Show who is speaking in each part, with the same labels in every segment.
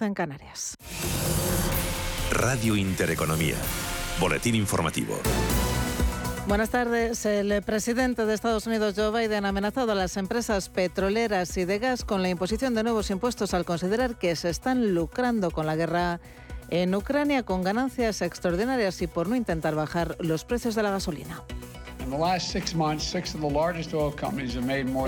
Speaker 1: en Canarias.
Speaker 2: Radio Intereconomía. Boletín informativo.
Speaker 1: Buenas tardes. El presidente de Estados Unidos, Joe Biden, ha amenazado a las empresas petroleras y de gas con la imposición de nuevos impuestos al considerar que se están lucrando con la guerra en Ucrania con ganancias extraordinarias y por no intentar bajar los precios de la gasolina.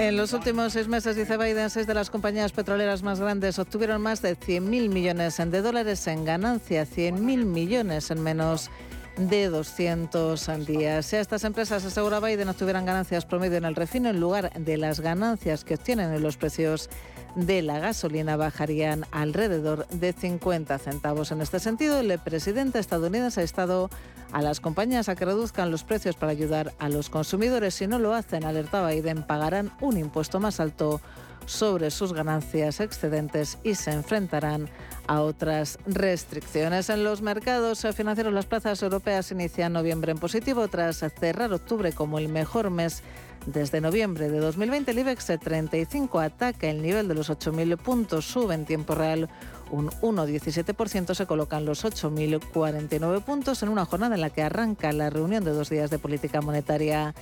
Speaker 1: En los últimos seis meses, dice Biden, seis de las compañías petroleras más grandes obtuvieron más de 100.000 millones de dólares en ganancia, 100.000 millones en menos de 200 días. Si a estas empresas, asegura Biden, obtuvieran ganancias promedio en el refino, en lugar de las ganancias que obtienen en los precios de la gasolina, bajarían alrededor de 50 centavos. En este sentido, el presidente estadounidense ha estado a las compañías a que reduzcan los precios para ayudar a los consumidores. Si no lo hacen, alertaba Biden, pagarán un impuesto más alto sobre sus ganancias excedentes y se enfrentarán a otras restricciones. En los mercados financieros, las plazas europeas inician noviembre en positivo tras cerrar octubre como el mejor mes desde noviembre de 2020. El IBEX 35 ataca el nivel de los 8.000 puntos, sube en tiempo real un 1,17%, se colocan los 8.049 puntos en una jornada en la que arranca la reunión de dos días de política monetaria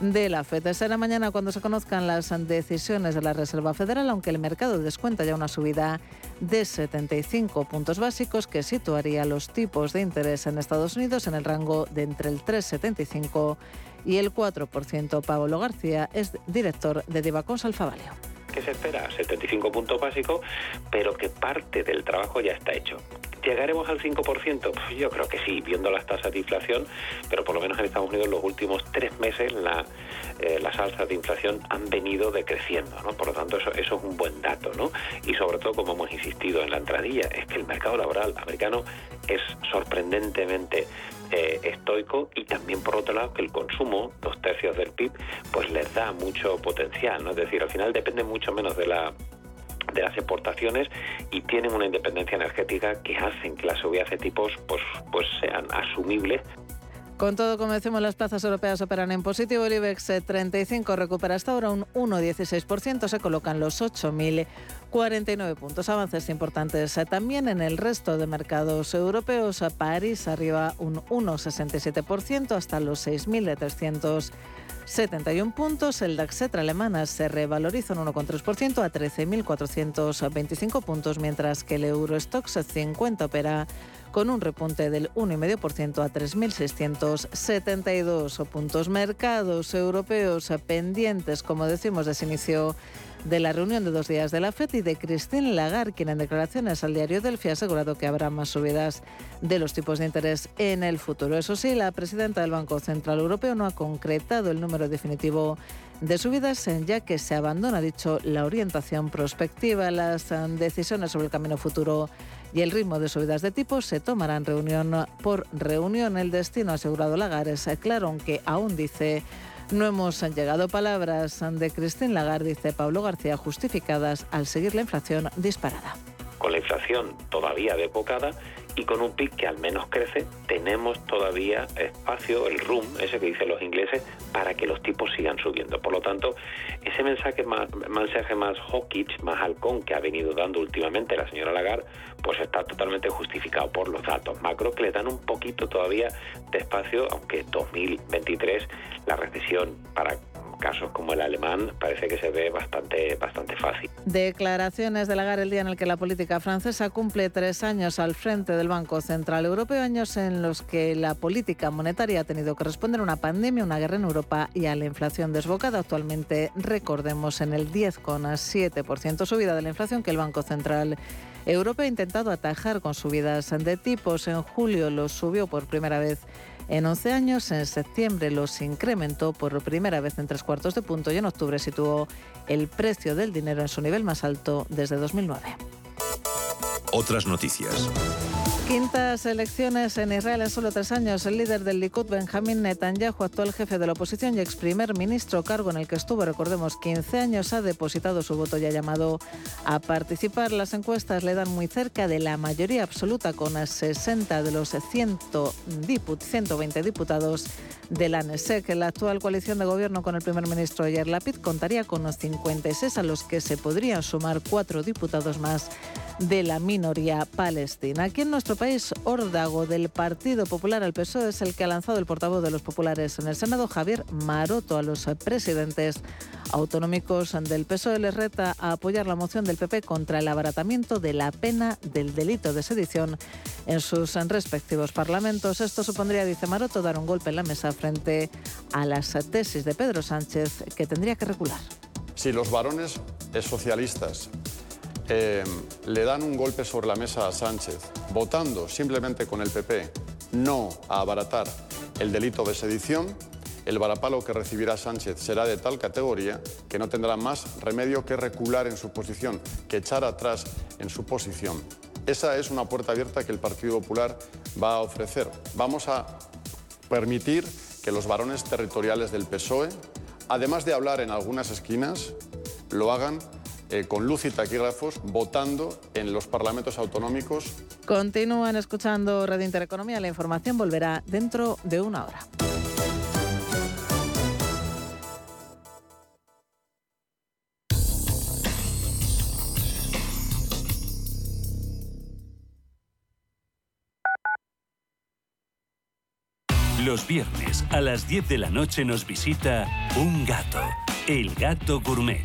Speaker 1: de la FED. Será mañana cuando se conozcan las decisiones de la Reserva Federal, aunque el mercado descuenta ya una subida de 75 puntos básicos que situaría los tipos de interés en Estados Unidos en el rango de entre el 3,75 y el 4%. Pablo García es director de Divacons Alfavalio
Speaker 3: que se espera 75 puntos básicos, pero que parte del trabajo ya está hecho. ¿Llegaremos al 5%? Pues yo creo que sí, viendo las tasas de inflación, pero por lo menos en Estados Unidos los últimos tres meses la, eh, las alzas de inflación han venido decreciendo, ¿no? Por lo tanto, eso, eso es un buen dato, ¿no? Y sobre todo, como hemos insistido en la entradilla, es que el mercado laboral americano es sorprendentemente eh, estoico y también por otro lado que el consumo, dos tercios del PIB, pues les da mucho potencial, ¿no? Es decir, al final depende mucho menos de la de las exportaciones y tienen una independencia energética que hacen que las subidas de tipos pues, pues sean asumibles
Speaker 1: con todo, como decimos, las plazas europeas operan en positivo. El IBEX 35 recupera hasta ahora un 1,16%. Se colocan los 8.049 puntos. Avances importantes también en el resto de mercados europeos. París arriba un 1,67% hasta los 6.300 71 puntos. El DAX alemana se revaloriza un 1,3% a 13.425 puntos, mientras que el Eurostox 50 opera con un repunte del 1,5% a 3.672 puntos. Mercados europeos pendientes, como decimos, de ese inicio de la reunión de dos días de la FED y de Christine Lagarde, quien en declaraciones al diario Delphi ha asegurado que habrá más subidas de los tipos de interés en el futuro. Eso sí, la presidenta del Banco Central Europeo no ha concretado el número definitivo de subidas, ya que se abandona, dicho, la orientación prospectiva. Las decisiones sobre el camino futuro y el ritmo de subidas de tipos se tomarán reunión por reunión. El destino asegurado Lagarde es claro, aunque aún dice no hemos llegado palabras de Christine Lagarde, dice Pablo García, justificadas al seguir la inflación disparada.
Speaker 3: Con la inflación todavía depocada y con un PIB que al menos crece, tenemos todavía espacio, el room, ese que dicen los ingleses, para que los tipos sigan subiendo. Por lo tanto, ese mensaje más, mensaje más hawkish, más halcón que ha venido dando últimamente la señora Lagarde, pues está totalmente justificado por los datos macro que le dan un poquito todavía de espacio, aunque 2023 la recesión para casos como el alemán parece que se ve bastante, bastante fácil.
Speaker 1: Declaraciones de Lagarde el día en el que la política francesa cumple tres años al frente del Banco Central Europeo, años en los que la política monetaria ha tenido que responder a una pandemia, una guerra en Europa y a la inflación desbocada. Actualmente, recordemos, en el 10,7% subida de la inflación que el Banco Central Europeo ha intentado atajar con subidas de tipos. En julio lo subió por primera vez en 11 años. En septiembre los incrementó por primera vez en tres cuartos de punto y en octubre situó el precio del dinero en su nivel más alto desde 2009.
Speaker 2: Otras noticias.
Speaker 1: Quintas elecciones en Israel en solo tres años. El líder del Likud, Benjamin Netanyahu, actual jefe de la oposición y ex primer ministro, cargo en el que estuvo, recordemos, 15 años, ha depositado su voto y ha llamado a participar. Las encuestas le dan muy cerca de la mayoría absoluta, con 60 de los 120 diputados de la NESEC. La actual coalición de gobierno con el primer ministro Yair Lapid contaría con los 56, a los que se podrían sumar cuatro diputados más de la minoría palestina. Aquí en nuestro país, órdago del Partido Popular al PSOE es el que ha lanzado el portavoz de los populares en el Senado, Javier Maroto, a los presidentes autonómicos del PSOE les reta a apoyar la moción del PP contra el abaratamiento de la pena del delito de sedición en sus respectivos parlamentos. Esto supondría, dice Maroto, dar un golpe en la mesa frente a las tesis de Pedro Sánchez que tendría que recular.
Speaker 4: Si los varones socialistas eh, le dan un golpe sobre la mesa a Sánchez, votando simplemente con el PP no a abaratar el delito de sedición, el varapalo que recibirá Sánchez será de tal categoría que no tendrá más remedio que recular en su posición, que echar atrás en su posición. Esa es una puerta abierta que el Partido Popular va a ofrecer. Vamos a permitir que los varones territoriales del PSOE, además de hablar en algunas esquinas, lo hagan eh, con luz y taquígrafos votando en los parlamentos autonómicos.
Speaker 1: Continúan escuchando Radio Intereconomía. La información volverá dentro de una hora.
Speaker 5: Los viernes a las 10 de la noche nos visita un gato, el gato gourmet.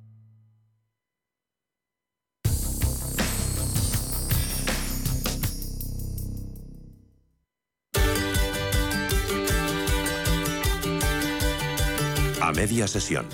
Speaker 2: Media sesión.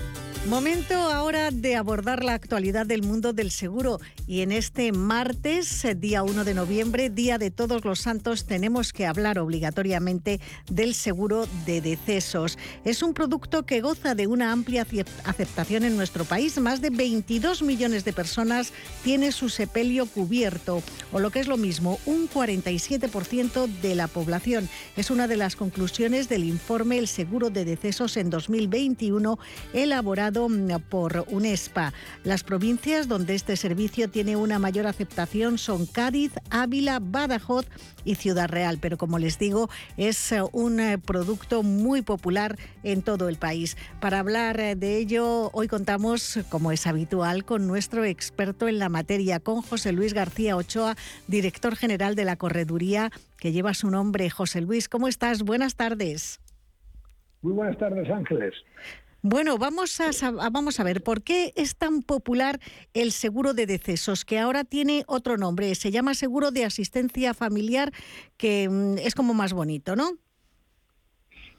Speaker 6: Momento ahora de abordar la actualidad del mundo del seguro y en este martes, día 1 de noviembre, Día de Todos los Santos, tenemos que hablar obligatoriamente del seguro de decesos. Es un producto que goza de una amplia aceptación en nuestro país. Más de 22 millones de personas tiene su sepelio cubierto, o lo que es lo mismo, un 47% de la población. Es una de las conclusiones del informe El seguro de decesos en 2021 elaborado por UNESPA. Las provincias donde este servicio tiene una mayor aceptación son Cádiz, Ávila, Badajoz y Ciudad Real, pero como les digo, es eh, un eh, producto muy popular en todo el país. Para hablar eh, de ello, hoy contamos, como es habitual, con nuestro experto en la materia, con José Luis García Ochoa, director general de la Correduría, que lleva su nombre. José Luis, ¿cómo estás? Buenas tardes.
Speaker 7: Muy buenas tardes, Ángeles.
Speaker 6: Bueno, vamos a, vamos a ver, ¿por qué es tan popular el seguro de decesos, que ahora tiene otro nombre? Se llama seguro de asistencia familiar, que mm, es como más bonito, ¿no?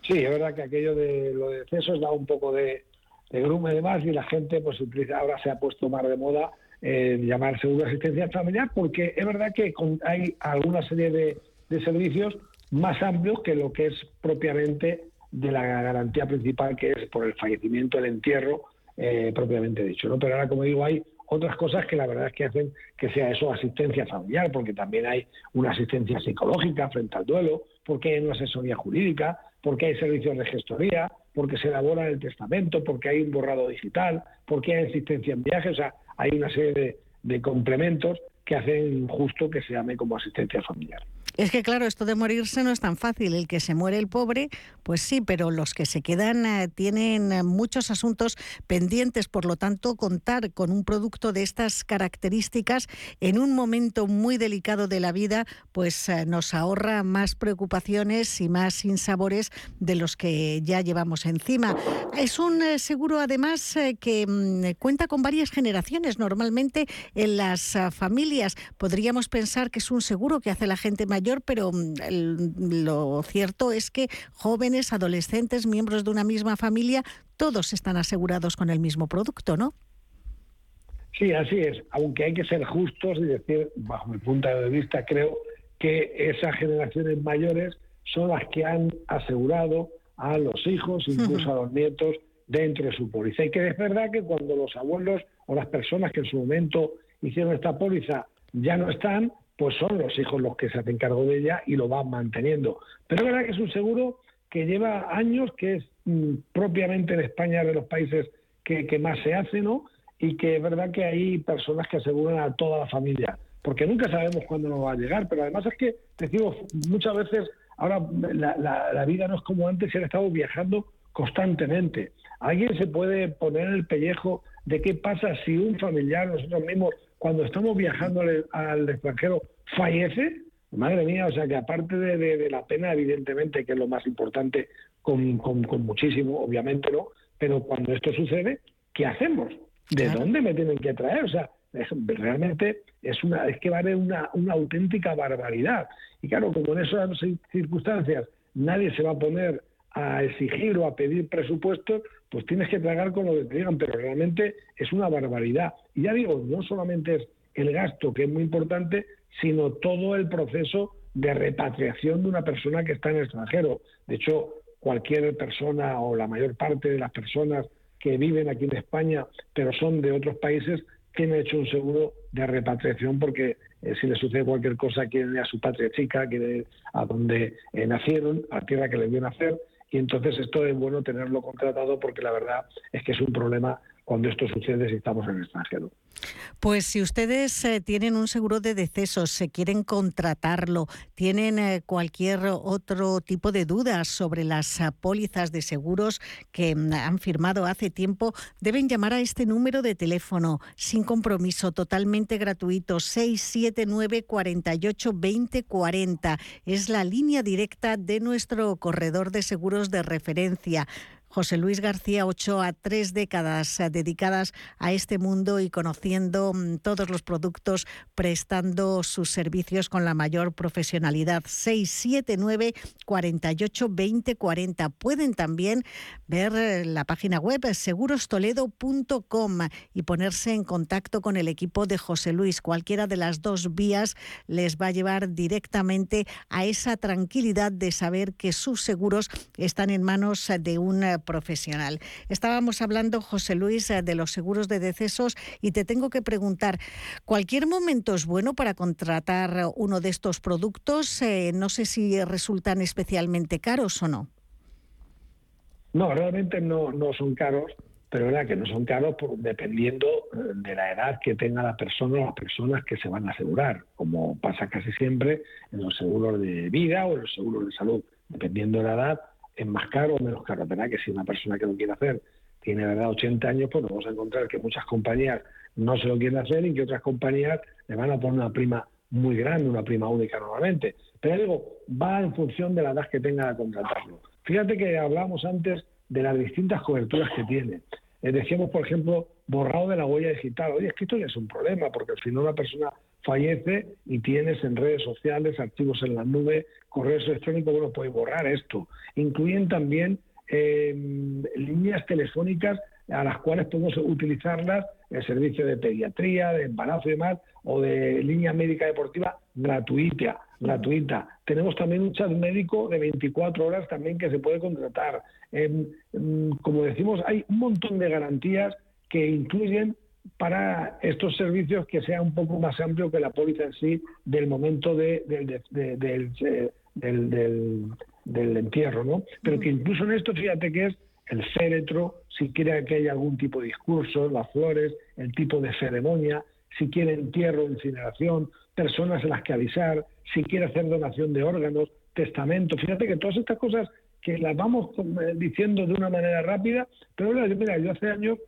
Speaker 7: Sí, es verdad que aquello de los decesos da un poco de, de grume de más y la gente pues ahora se ha puesto más de moda eh, llamar seguro de asistencia familiar porque es verdad que hay alguna serie de, de servicios más amplios que lo que es propiamente de la garantía principal que es por el fallecimiento, el entierro eh, propiamente dicho. ¿no? Pero ahora, como digo, hay otras cosas que la verdad es que hacen que sea eso asistencia familiar, porque también hay una asistencia psicológica frente al duelo, porque hay una asesoría jurídica, porque hay servicios de gestoría, porque se elabora el testamento, porque hay un borrado digital, porque hay asistencia en viajes, o sea, hay una serie de complementos que hacen justo que se llame como asistencia familiar.
Speaker 6: Es que claro, esto de morirse no es tan fácil. El que se muere el pobre, pues sí, pero los que se quedan eh, tienen eh, muchos asuntos pendientes. Por lo tanto, contar con un producto de estas características en un momento muy delicado de la vida, pues eh, nos ahorra más preocupaciones y más sinsabores de los que ya llevamos encima. Es un seguro además que mm, cuenta con varias generaciones. Normalmente en las familias podríamos pensar que es un seguro que hace la gente mayor pero mm, lo cierto es que jóvenes, adolescentes, miembros de una misma familia, todos están asegurados con el mismo producto, ¿no?
Speaker 7: Sí, así es. Aunque hay que ser justos y decir, bajo mi punto de vista, creo que esas generaciones mayores son las que han asegurado a los hijos, incluso a los nietos, dentro de su póliza. Y que es verdad que cuando los abuelos o las personas que en su momento hicieron esta póliza ya no están, pues son los hijos los que se hacen cargo de ella y lo van manteniendo. Pero es verdad que es un seguro que lleva años, que es mm, propiamente en España de los países que, más se hace, ¿no? Y que es verdad que hay personas que aseguran a toda la familia, porque nunca sabemos cuándo nos va a llegar, pero además es que, decimos, muchas veces ahora la, vida no es como antes, se ha estado viajando constantemente. Alguien se puede poner el pellejo de qué pasa si un familiar, nosotros mismos, cuando estamos viajando al, extranjero, fallece, madre mía, o sea que aparte de, la pena, evidentemente, que es lo más importante, con, muchísimo, obviamente, ¿no? Pero cuando esto sucede, ¿qué hacemos? ¿De dónde me tienen que traer? O sea, realmente es una es que vale una, una auténtica barbaridad. Y claro, como en esas circunstancias nadie se va a poner a exigir o a pedir presupuestos, pues tienes que tragar con lo que te digan, pero realmente es una barbaridad. Y ya digo, no solamente es el gasto, que es muy importante, sino todo el proceso de repatriación de una persona que está en el extranjero. De hecho, cualquier persona o la mayor parte de las personas que viven aquí en España, pero son de otros países, tienen hecho un seguro de repatriación porque eh, si le sucede cualquier cosa quieren ir a su patria chica, quieren ir a donde eh, nacieron, a la tierra que les vio nacer, y entonces esto es bueno tenerlo contratado porque la verdad es que es un problema cuando esto sucede si estamos en el extranjero.
Speaker 6: Pues si ustedes eh, tienen un seguro de decesos, se quieren contratarlo, tienen eh, cualquier otro tipo de dudas sobre las uh, pólizas de seguros que mm, han firmado hace tiempo, deben llamar a este número de teléfono sin compromiso, totalmente gratuito, 679 48 20 40. Es la línea directa de nuestro corredor de seguros de referencia. José Luis García Ochoa, tres décadas eh, dedicadas a este mundo y conociendo mm, todos los productos, prestando sus servicios con la mayor profesionalidad. 679 48 20 40. Pueden también ver eh, la página web segurostoledo.com y ponerse en contacto con el equipo de José Luis. Cualquiera de las dos vías les va a llevar directamente a esa tranquilidad de saber que sus seguros están en manos de un eh, profesional. Estábamos hablando, José Luis, eh, de los seguros de decesos y te tengo que preguntar, ¿cualquier momento es bueno para contratar uno de estos productos? Eh, no sé si resultan especialmente caros o no.
Speaker 7: No, realmente no, no son caros, pero verdad que no son caros dependiendo eh, de la edad que tenga la persona o las personas que se van a asegurar, como pasa casi siempre en los seguros de vida o en los seguros de salud. Dependiendo de la edad, es más caro o menos caro. ¿Verdad que si una persona que lo quiere hacer tiene verdad 80 años, pues nos vamos a encontrar que muchas compañías no se lo quieren hacer y que otras compañías le van a poner una prima muy grande, una prima única normalmente. Pero digo, va en función de la edad que tenga de contratarlo. Fíjate que hablábamos antes de las distintas coberturas que tiene. Eh, decíamos, por ejemplo, borrado de la huella digital. Oye, es que esto ya es un problema, porque al final una persona fallece y tienes en redes sociales, archivos en la nube, correos electrónicos, bueno, puedes borrar esto. Incluyen también em, líneas telefónicas a las cuales podemos utilizarlas el servicio de pediatría, de embarazo y demás, o de línea médica deportiva gratuita. gratuita. Tenemos también un chat médico de 24 horas también que se puede contratar. Em, em, como decimos, hay un montón de garantías que incluyen para estos servicios que sea un poco más amplio que la póliza en sí del momento de, del, del, entierro, ¿no? Pero que incluso en esto, fíjate que es el féretro, si quiere que haya algún tipo de discurso, las flores, el tipo de ceremonia, si quiere entierro, incineración, personas a las que avisar, si quiere hacer donación de órganos, testamento. Fíjate que todas estas cosas que las vamos eh, diciendo de una manera rápida, pero mira, yo hace años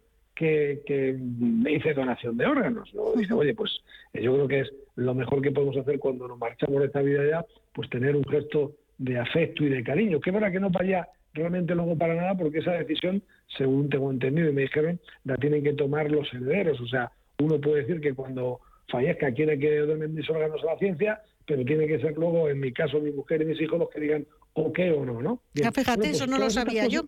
Speaker 7: que, me hice donación de órganos. ¿no? Dice, oye, pues eh, yo creo que es lo mejor que podemos hacer cuando nos marchamos de esta vida ya, pues tener un gesto de afecto y de cariño. Que verdad que no vaya realmente luego para nada, porque esa decisión, según tengo entendido y me dijeron, la tienen que tomar los herederos. O sea, uno puede decir que cuando fallezca quiere que donen mis órganos a la ciencia, pero tiene que ser luego, en mi caso, mi mujer y mis hijos los que digan o qué o no, ¿no?
Speaker 6: fíjate, pues eso no lo sabía yo.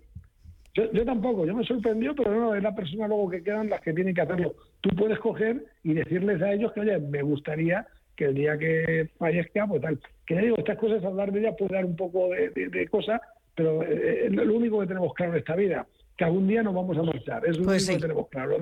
Speaker 7: Yo, tampoco, yo me sorprendió, pero no, es la persona luego que quedan las que tienen que hacerlo. Tú puedes coger y decirles a ellos que, oye, me gustaría que el día que fallezca, pues tal. Que digo, estas cosas, hablar de ellas puede dar un poco de, de, cosas, pero eh, es lo único que tenemos claro en esta vida, que algún día nos vamos a marchar. Es lo pues único que tenemos claro.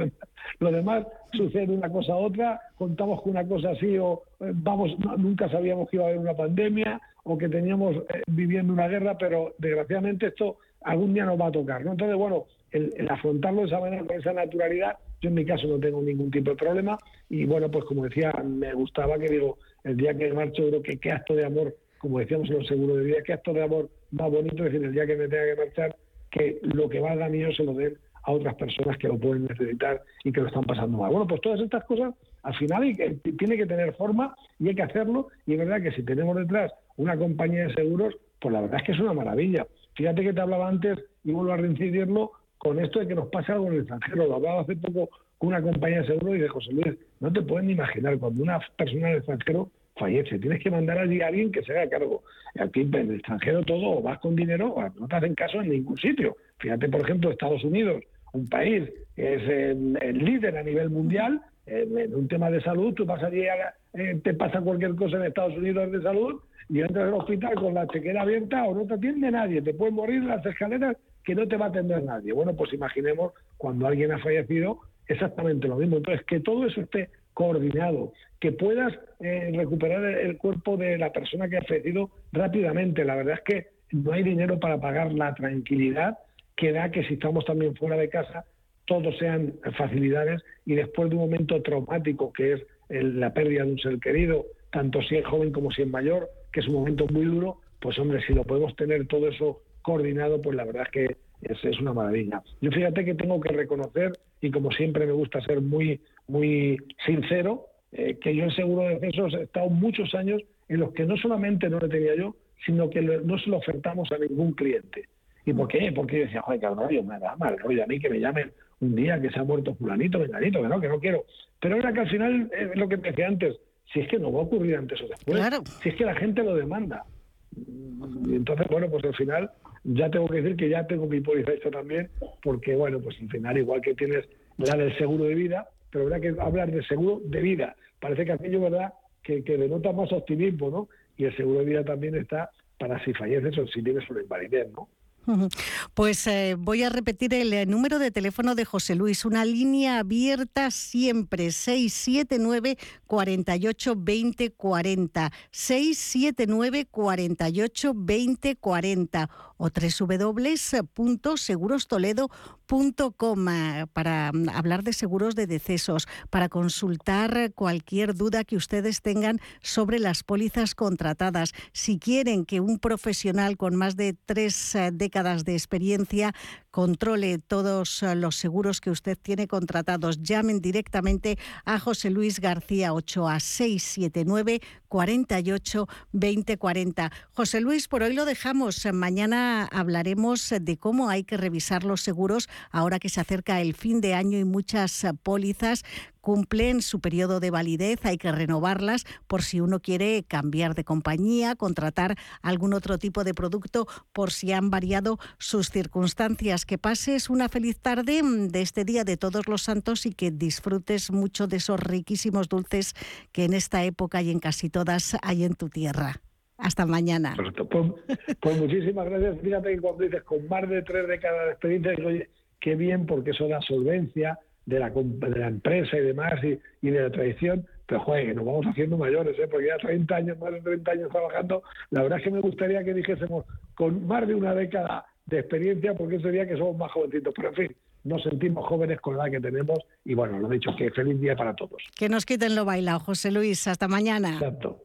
Speaker 7: Lo demás, sucede una cosa a otra, contamos con una cosa así, o eh, vamos, nunca sabíamos que iba a haber una pandemia, o que teníamos eh, viviendo una guerra, pero desgraciadamente esto algún día nos va a tocar. ¿no? Entonces, bueno, el, afrontarlo de esa manera, con esa naturalidad, yo en mi caso no tengo ningún tipo de problema y bueno, pues como decía, me gustaba que digo, el día que marcho creo que qué acto de amor, como decíamos en los seguros de vida, qué acto de amor más bonito, es decir, el día que me tenga que marchar, que lo que valga mío se lo den a otras personas que lo pueden necesitar y que lo están pasando mal. Bueno, pues todas estas cosas al final tiene que tener forma y hay que hacerlo y es verdad que si tenemos detrás una compañía de seguros, pues la verdad es que es una maravilla. Fíjate que te hablaba antes, y vuelvo a reincidirlo, con esto de que nos pasa algo en el extranjero. Lo hablaba hace poco con una compañía de seguro y de José Luis, no te pueden imaginar, cuando una persona en el extranjero fallece, tienes que mandar allí a alguien que se haga cargo. Aquí en el extranjero todo, vas con dinero, no te hacen caso en ningún sitio. Fíjate, por ejemplo, Estados Unidos, un país que es el, líder a nivel mundial en un tema de salud, tú vas eh, te pasa cualquier cosa en Estados Unidos de salud y entras al hospital con la chequera abierta o no te atiende nadie, te puedes morir en las escaleras que no te va a atender nadie. Bueno, pues imaginemos cuando alguien ha fallecido exactamente lo mismo. Entonces, que todo eso esté coordinado, que puedas eh, recuperar el cuerpo de la persona que ha fallecido rápidamente. La verdad es que no hay dinero para pagar la tranquilidad que da que si estamos también fuera de casa, todos sean facilidades y después de un momento traumático que es la pérdida de un ser querido, tanto si es joven como si es mayor, que es un momento muy duro, pues hombre, si lo podemos tener todo eso coordinado, pues la verdad es que es, una maravilla. Yo fíjate que tengo que reconocer, y como siempre me gusta ser muy, muy sincero, eh, que yo en seguro de decesos he estado muchos años en los que no solamente no lo tenía yo, sino que no se lo ofertamos a ningún cliente. ¿Y por qué? Porque yo decía, joder, cabrón, yo me da mal rollo a mí que me llamen un día que se ha muerto fulanito, venganito, que no, que no quiero. Pero era que al final, es lo que te decía antes, si es que no va a ocurrir antes o después, si es que la gente lo demanda. Y entonces, bueno, pues al final ya tengo que decir que ya tengo mi póliza hecha también, porque bueno, pues al final igual que tienes la del seguro de vida, pero habrá que hablar de seguro de vida. Parece que aquello, ¿verdad?, que, que denota más optimismo, ¿no? Y el seguro de vida también está para si falleces o si tienes una invalidez, ¿no?
Speaker 6: Pues eh, voy a repetir el eh, número de teléfono de José Luis, una línea abierta siempre, 679 48 20 40, 679 48 20 40 o www.segurostoledo.com eh, para mm, hablar de seguros de decesos, para consultar cualquier duda que ustedes tengan sobre las pólizas contratadas. Si quieren que un profesional con más de tres décadas de experiencia controle todos los seguros que usted tiene contratados. Llamen directamente a José Luis García 8 a 679 48 20 40. José Luis, por hoy lo dejamos. Mañana hablaremos de cómo hay que revisar los seguros ahora que se acerca el fin de año y muchas pólizas cumplen su periodo de validez, hay que renovarlas por si uno quiere cambiar de compañía, contratar algún otro tipo de producto, por si han variado sus circunstancias. Que pases una feliz tarde de este Día de Todos los Santos y que disfrutes mucho de esos riquísimos dulces que en esta época y en casi todas hay en tu tierra. Hasta mañana.
Speaker 7: Pues, pues, muchísimas gracias. Fíjate que cuando dices con más de tres décadas de experiencia, qué bien porque eso da solvencia, de la, de la empresa y demás y, de la tradición, pero joder, nos vamos haciendo mayores, ¿eh? porque ya 30 años, más de 30 años trabajando, la verdad es que me gustaría que dijésemos con más de una década de experiencia, porque eso sería que somos más jovencitos, pero en fin, nos sentimos jóvenes con la edad que tenemos y bueno, lo dicho, que feliz día para todos.
Speaker 6: Que nos quiten lo bailado, José Luis, hasta mañana.
Speaker 7: Exacto,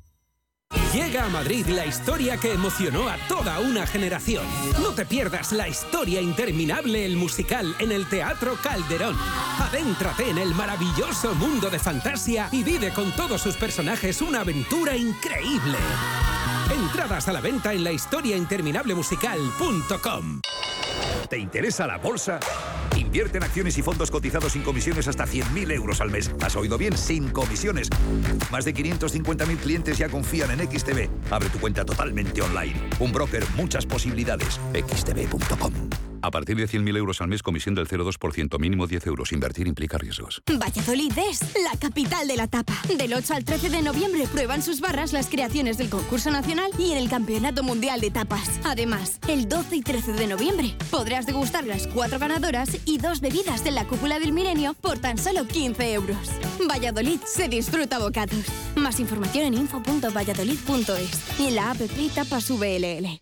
Speaker 8: Llega a Madrid la historia que emocionó a toda una generación. No te pierdas la historia interminable, el musical, en el Teatro Calderón. Adéntrate en el maravilloso mundo de fantasía y vive con todos sus personajes una aventura increíble. Entradas a la venta en la historiainterminablemusical.com.
Speaker 9: ¿Te interesa la bolsa? Invierte en acciones y fondos cotizados sin comisiones hasta 100.000 euros al mes. ¿Has oído bien? Sin comisiones. Más de 550.000 clientes ya confían en XTB. Abre tu cuenta totalmente online. Un broker, muchas posibilidades. xtb.com.
Speaker 10: A partir de 100.000 euros al mes, comisión del 0,2%, mínimo 10 euros. Invertir implica riesgos.
Speaker 11: Valladolid es la capital de la tapa. Del 8 al 13 de noviembre prueban sus barras las creaciones del concurso nacional y en el Campeonato Mundial de Tapas. Además, el 12 y 13 de noviembre podrás degustar las cuatro ganadoras y dos bebidas de la cúpula del milenio por tan solo 15 euros. Valladolid se disfruta bocados. Más información en info.valladolid.es y en la app Tapas VLL.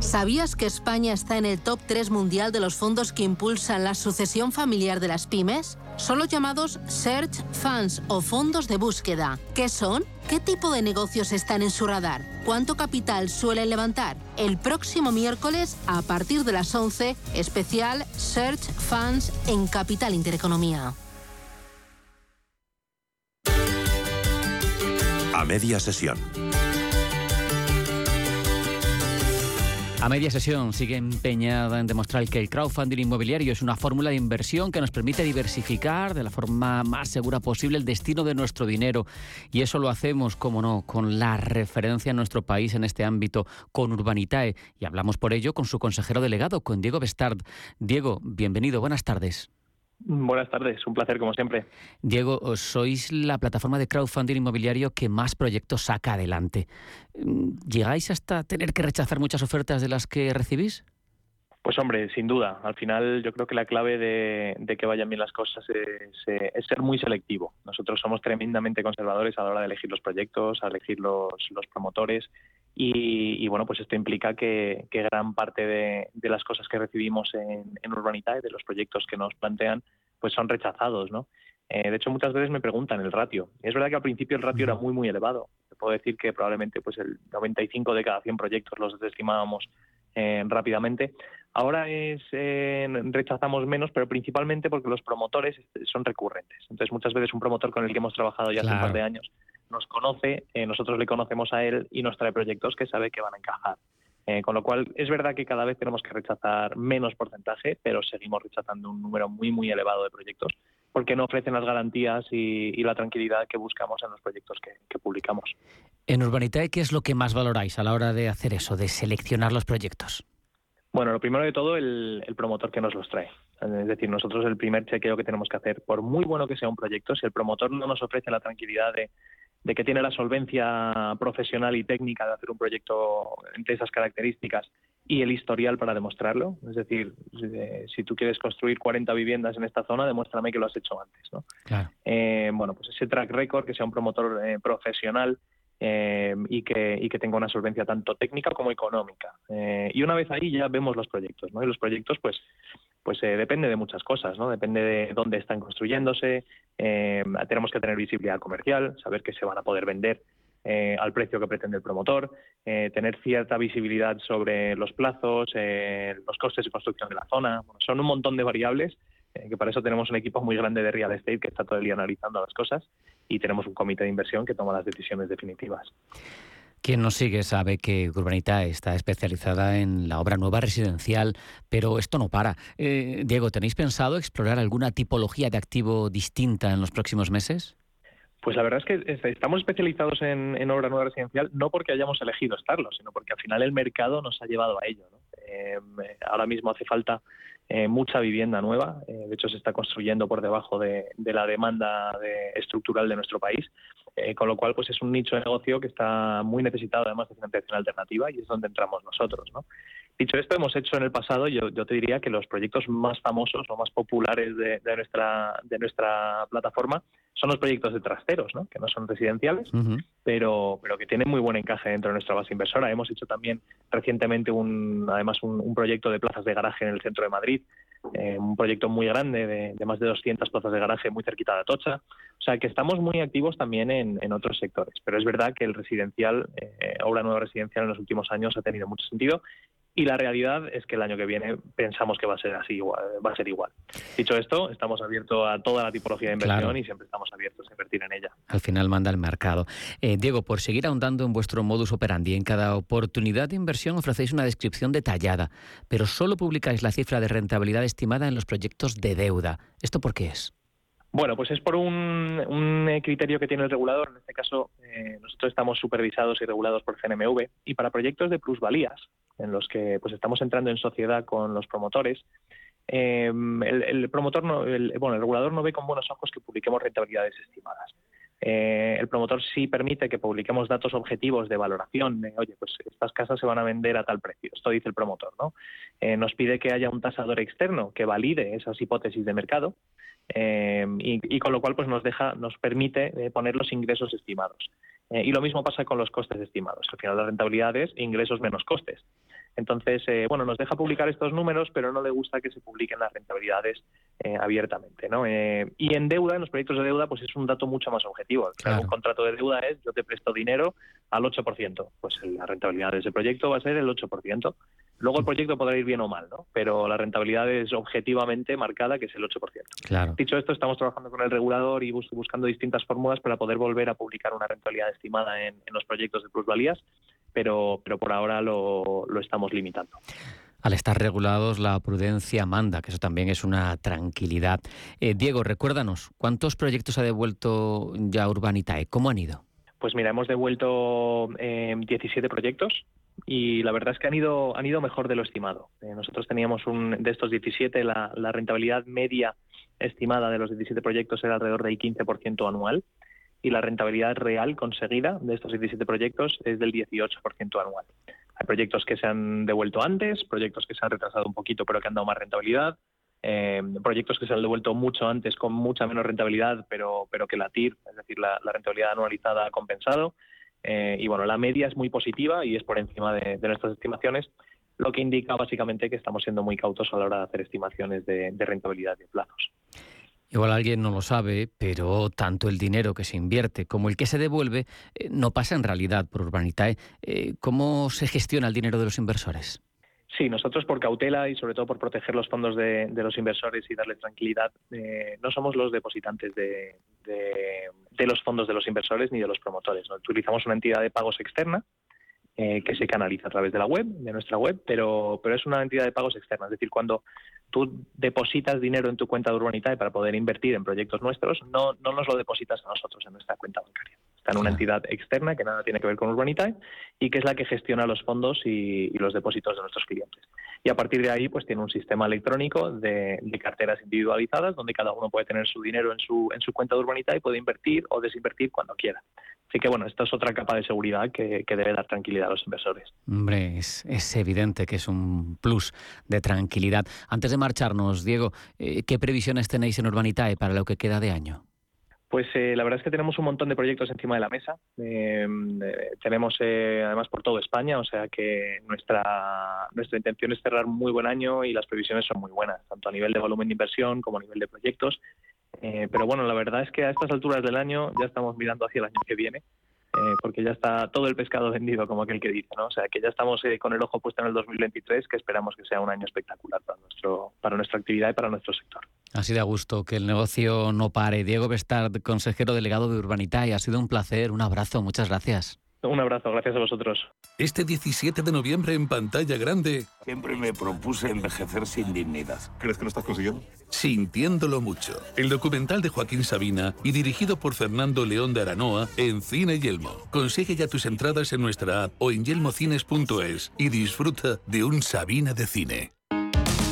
Speaker 12: ¿Sabías que España está en el top 3 mundial de los fondos que impulsan la sucesión familiar de las pymes? Son los llamados Search Funds o fondos de búsqueda. ¿Qué son? ¿Qué tipo de negocios están en su radar? ¿Cuánto capital suelen levantar? El próximo miércoles, a partir de las 11, especial Search Funds en Capital Intereconomía.
Speaker 2: A media sesión.
Speaker 13: A media sesión sigue empeñada en demostrar que el crowdfunding inmobiliario es una fórmula de inversión que nos permite diversificar de la forma más segura posible el destino de nuestro dinero. Y eso lo hacemos, como no, con la referencia en nuestro país en este ámbito, con Urbanitae. Y hablamos por ello con su consejero delegado, con Diego Bestard. Diego, bienvenido, buenas tardes.
Speaker 14: Buenas tardes, un placer como siempre.
Speaker 13: Diego, sois la plataforma de crowdfunding inmobiliario que más proyectos saca adelante. ¿Llegáis hasta tener que rechazar muchas ofertas de las que recibís?
Speaker 14: Pues hombre, sin duda. Al final yo creo que la clave de, que vayan bien las cosas es, ser muy selectivo. Nosotros somos tremendamente conservadores a la hora de elegir los proyectos, a elegir los, promotores y, bueno, pues esto implica que, gran parte de, las cosas que recibimos en, en Urbanitae, de los proyectos que nos plantean, pues son rechazados, ¿no? Eh, de hecho, muchas veces me preguntan el ratio. es verdad que al principio el ratio era muy, muy elevado. Te puedo decir que probablemente pues el 95 de cada 100 proyectos los desestimábamos eh, rápidamente. Ahora es eh, rechazamos menos, pero principalmente porque los promotores son recurrentes. Entonces, muchas veces un promotor con el que hemos trabajado ya hace un par de años nos conoce, eh, nosotros le conocemos a él y nos trae proyectos que sabe que van a encajar. con lo cual, es verdad que cada vez tenemos que rechazar menos porcentaje, pero seguimos rechazando un número muy, muy elevado de proyectos porque no ofrecen las garantías y, la tranquilidad que buscamos en los proyectos que, publicamos.
Speaker 13: En Urbanitae, ¿qué es lo que más valoráis a la hora de hacer eso, de seleccionar los proyectos?
Speaker 14: Bueno, lo primero de todo, el, promotor que nos los trae. Es decir, nosotros el primer chequeo que tenemos que hacer, por muy bueno que sea un proyecto, si el promotor no nos ofrece la tranquilidad de, de que tiene la solvencia profesional y técnica de hacer un proyecto entre esas características y el historial para demostrarlo. Es decir, si, tú quieres construir 40 viviendas en esta zona, demuéstrame que lo has hecho antes. ¿no? Eh, bueno, pues ese track record, que sea un promotor eh, profesional eh, y, que, y que tenga una solvencia tanto técnica como económica. y una vez ahí ya vemos los proyectos. ¿no? Y los proyectos, pues, pues depende de muchas cosas, ¿no? Depende de dónde están construyéndose, tenemos que tener visibilidad comercial, saber que se van a poder vender eh, al precio que pretende el promotor, eh, tener cierta visibilidad sobre los plazos, eh, los costes de construcción de la zona. son un montón de variables que para eso tenemos un equipo muy grande de real estate que está todo el día analizando las cosas y tenemos un comité de inversión que toma las decisiones definitivas.
Speaker 13: Quien nos sigue sabe que Urbanita está especializada en la obra nueva residencial, pero esto no para. Diego, ¿tenéis pensado explorar alguna tipología de activo distinta en los próximos meses?
Speaker 14: Pues la verdad es que estamos especializados en, obra nueva residencial no porque hayamos elegido estarlo, sino porque al final el mercado nos ha llevado a ello. Eh, ahora mismo hace falta eh, mucha vivienda nueva, eh, de hecho se está construyendo por debajo de, la demanda estructural de nuestro país, con lo cual pues es un nicho de negocio que está muy necesitado además de financiación alternativa y es donde entramos nosotros. Dicho esto, hemos hecho en el pasado, yo, te diría que los proyectos más famosos o más populares de, nuestra, de nuestra plataforma son los proyectos de trasteros, ¿no? que no son residenciales, pero, pero que tienen muy buen encaje dentro de nuestra base inversora. Hemos hecho también recientemente un, además un, proyecto de plazas de garaje en el centro de Madrid, eh, un proyecto muy grande de, más de 200 plazas de garaje muy cerquita de Atocha. O sea que estamos muy activos también en, otros sectores, pero es verdad que el residencial, eh, obra nueva residencial en los últimos años ha tenido mucho sentido y la realidad es que el año que viene pensamos que va a ser así igual, va a ser igual. Dicho esto, estamos abiertos a toda la tipología de inversión y siempre estamos abiertos a invertir en ella.
Speaker 13: Al final manda el mercado. Eh, Diego, por seguir ahondando en vuestro modus operandi, en cada oportunidad de inversión ofrecéis una descripción detallada, pero solo publicáis la cifra de rentabilidad estimada en los proyectos de deuda. ¿Esto por qué es?
Speaker 14: Bueno, pues es por un, eh, criterio que tiene el regulador. En este caso, eh, nosotros estamos supervisados y regulados por CNMV y para proyectos de plusvalías, en los que pues estamos entrando en sociedad con los promotores, em, el, promotor, no, el, bueno, el regulador no ve con buenos ojos que publiquemos rentabilidades estimadas. Eh, el promotor sí permite que publiquemos datos objetivos de valoración. Oye, pues estas casas se van a vender a tal precio. Esto dice el promotor, ¿no? nos pide que haya un tasador externo que valide esas hipótesis de mercado eh, y, con lo cual pues nos deja, nos permite eh, poner los ingresos estimados. Eh, y lo mismo pasa con los costes estimados. Al final la rentabilidad es ingresos menos costes. Entonces, bueno, nos deja publicar estos números, pero no le gusta que se publiquen las rentabilidades abiertamente. ¿no? y en deuda, en los proyectos de deuda, pues es un dato mucho más objetivo. Un contrato de deuda es yo te presto dinero al 8%. Pues la rentabilidad de ese proyecto va a ser el 8%. Luego el proyecto podrá ir bien o mal, ¿no? pero la rentabilidad es objetivamente marcada, que es el 8%.
Speaker 13: Claro.
Speaker 14: Dicho esto, estamos trabajando con el regulador y buscando distintas fórmulas para poder volver a publicar una rentabilidad estimada en, los proyectos de plusvalías, pero, pero por ahora lo, estamos limitando.
Speaker 13: Al estar regulados, la prudencia manda, que eso también es una tranquilidad. Eh, Diego, recuérdanos, ¿cuántos proyectos ha devuelto ya Urbanitae? ¿Cómo han ido?
Speaker 14: Pues mira, hemos devuelto 17 eh, proyectos y la verdad es que han ido, han ido mejor de lo estimado. Eh, nosotros teníamos un, de estos 17, la, rentabilidad media estimada de los 17 proyectos era alrededor del 15% anual y la rentabilidad real conseguida de estos 17 proyectos es del 18% anual. Hay proyectos que se han devuelto antes, proyectos que se han retrasado un poquito pero que han dado más rentabilidad, eh, proyectos que se han devuelto mucho antes con mucha menos rentabilidad pero, pero que la TIR, es decir, la rentabilidad anualizada ha compensado eh, y bueno, la media es muy positiva y es por encima de, nuestras estimaciones, lo que indica básicamente que estamos siendo muy cautos a la hora de hacer estimaciones de, rentabilidad de plazos.
Speaker 13: Igual alguien no lo sabe, pero tanto el dinero que se invierte como el que se devuelve eh, no pasa en realidad por Urbanitae. Eh, ¿Cómo se gestiona el dinero de los inversores?
Speaker 14: Sí, nosotros por cautela y sobre todo por proteger los fondos de, los inversores y darles tranquilidad, eh, no somos los depositantes de, los fondos de los inversores ni de los promotores. Utilizamos una entidad de pagos externa eh, que se canaliza a través de la web, de nuestra web, pero, pero es una entidad de pagos externa. Es decir, cuando tú depositas dinero en tu cuenta de Urbanitae para poder invertir en proyectos nuestros, no, no nos lo depositas a nosotros en nuestra cuenta bancaria. Está en una entidad externa que nada tiene que ver con Urbanitae y que es la que gestiona los fondos y, los depósitos de nuestros clientes. Y a partir de ahí, pues tiene un sistema electrónico de, carteras individualizadas donde cada uno puede tener su dinero en su, en su cuenta de Urbanitae y puede invertir o desinvertir cuando quiera. Así que bueno, esta es otra capa de seguridad que, debe dar tranquilidad a los inversores.
Speaker 13: Hombre, es, evidente que es un plus de tranquilidad. Antes de marcharnos, Diego, eh, ¿qué previsiones tenéis en Urbanitae para lo que queda de año?
Speaker 14: Pues eh, la verdad es que tenemos un montón de proyectos encima de la mesa. Eh, tenemos además por todo España, o sea que nuestra, nuestra intención es cerrar muy buen año y las previsiones son muy buenas, tanto a nivel de volumen de inversión como a nivel de proyectos. Eh, pero bueno, la verdad es que a estas alturas del año ya estamos mirando hacia el año que viene, eh, porque ya está todo el pescado vendido, como aquel que dice, ¿no? O sea, que ya estamos eh, con el ojo puesto en el 2023, que esperamos que sea un año espectacular para, nuestro, para nuestra actividad y para nuestro sector.
Speaker 13: Así de a gusto, que el negocio no pare. Diego Bestard, consejero delegado de Urbanitae, ha sido un placer, un abrazo, muchas gracias.
Speaker 14: Un abrazo, gracias a vosotros.
Speaker 15: Este 17 de noviembre en pantalla grande.
Speaker 16: Siempre me propuse envejecer sin dignidad.
Speaker 15: ¿Crees que lo estás consiguiendo? Sintiéndolo mucho. El documental de Joaquín Sabina y dirigido por Fernando León de Aranoa en Cine Yelmo. Consigue ya tus entradas en nuestra app o en yelmocines.es y disfruta de un Sabina de cine.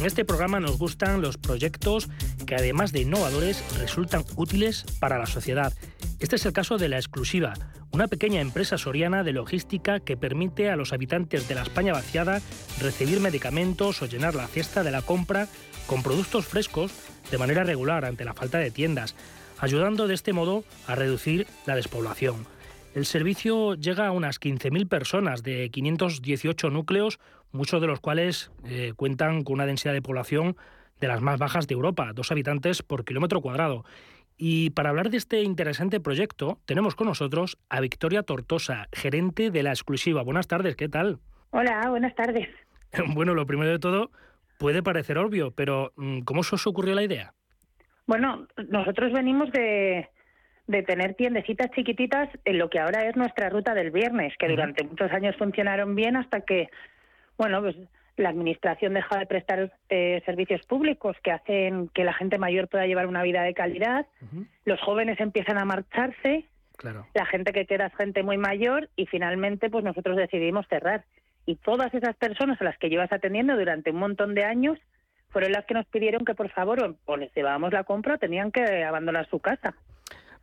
Speaker 17: En este programa nos gustan los proyectos que además de innovadores resultan útiles para la sociedad. Este es el caso de La Exclusiva, una pequeña empresa soriana de logística que permite a los habitantes de la España vaciada recibir medicamentos o llenar la cesta de la compra con productos frescos de manera regular ante la falta de tiendas, ayudando de este modo a reducir la despoblación. El servicio llega a unas 15.000 personas de 518 núcleos muchos de los cuales eh, cuentan con una densidad de población de las más bajas de Europa, dos habitantes por kilómetro cuadrado. Y para hablar de este interesante proyecto, tenemos con nosotros a Victoria Tortosa, gerente de la exclusiva. Buenas tardes, ¿qué tal?
Speaker 18: Hola, buenas tardes.
Speaker 17: Bueno, lo primero de todo, puede parecer obvio, pero mm, ¿cómo se os ocurrió la idea?
Speaker 18: Bueno, nosotros venimos de, de tener tiendecitas chiquititas en lo que ahora es nuestra ruta del viernes, que durante muchos años funcionaron bien hasta que bueno, pues la administración deja de prestar eh, servicios públicos que hacen que la gente mayor pueda llevar una vida de calidad, los jóvenes empiezan a marcharse, la gente que queda es gente muy mayor y finalmente pues nosotros decidimos cerrar. Y todas esas personas a las que llevas atendiendo durante un montón de años fueron las que nos pidieron que por favor o les llevábamos la compra o tenían que abandonar su casa.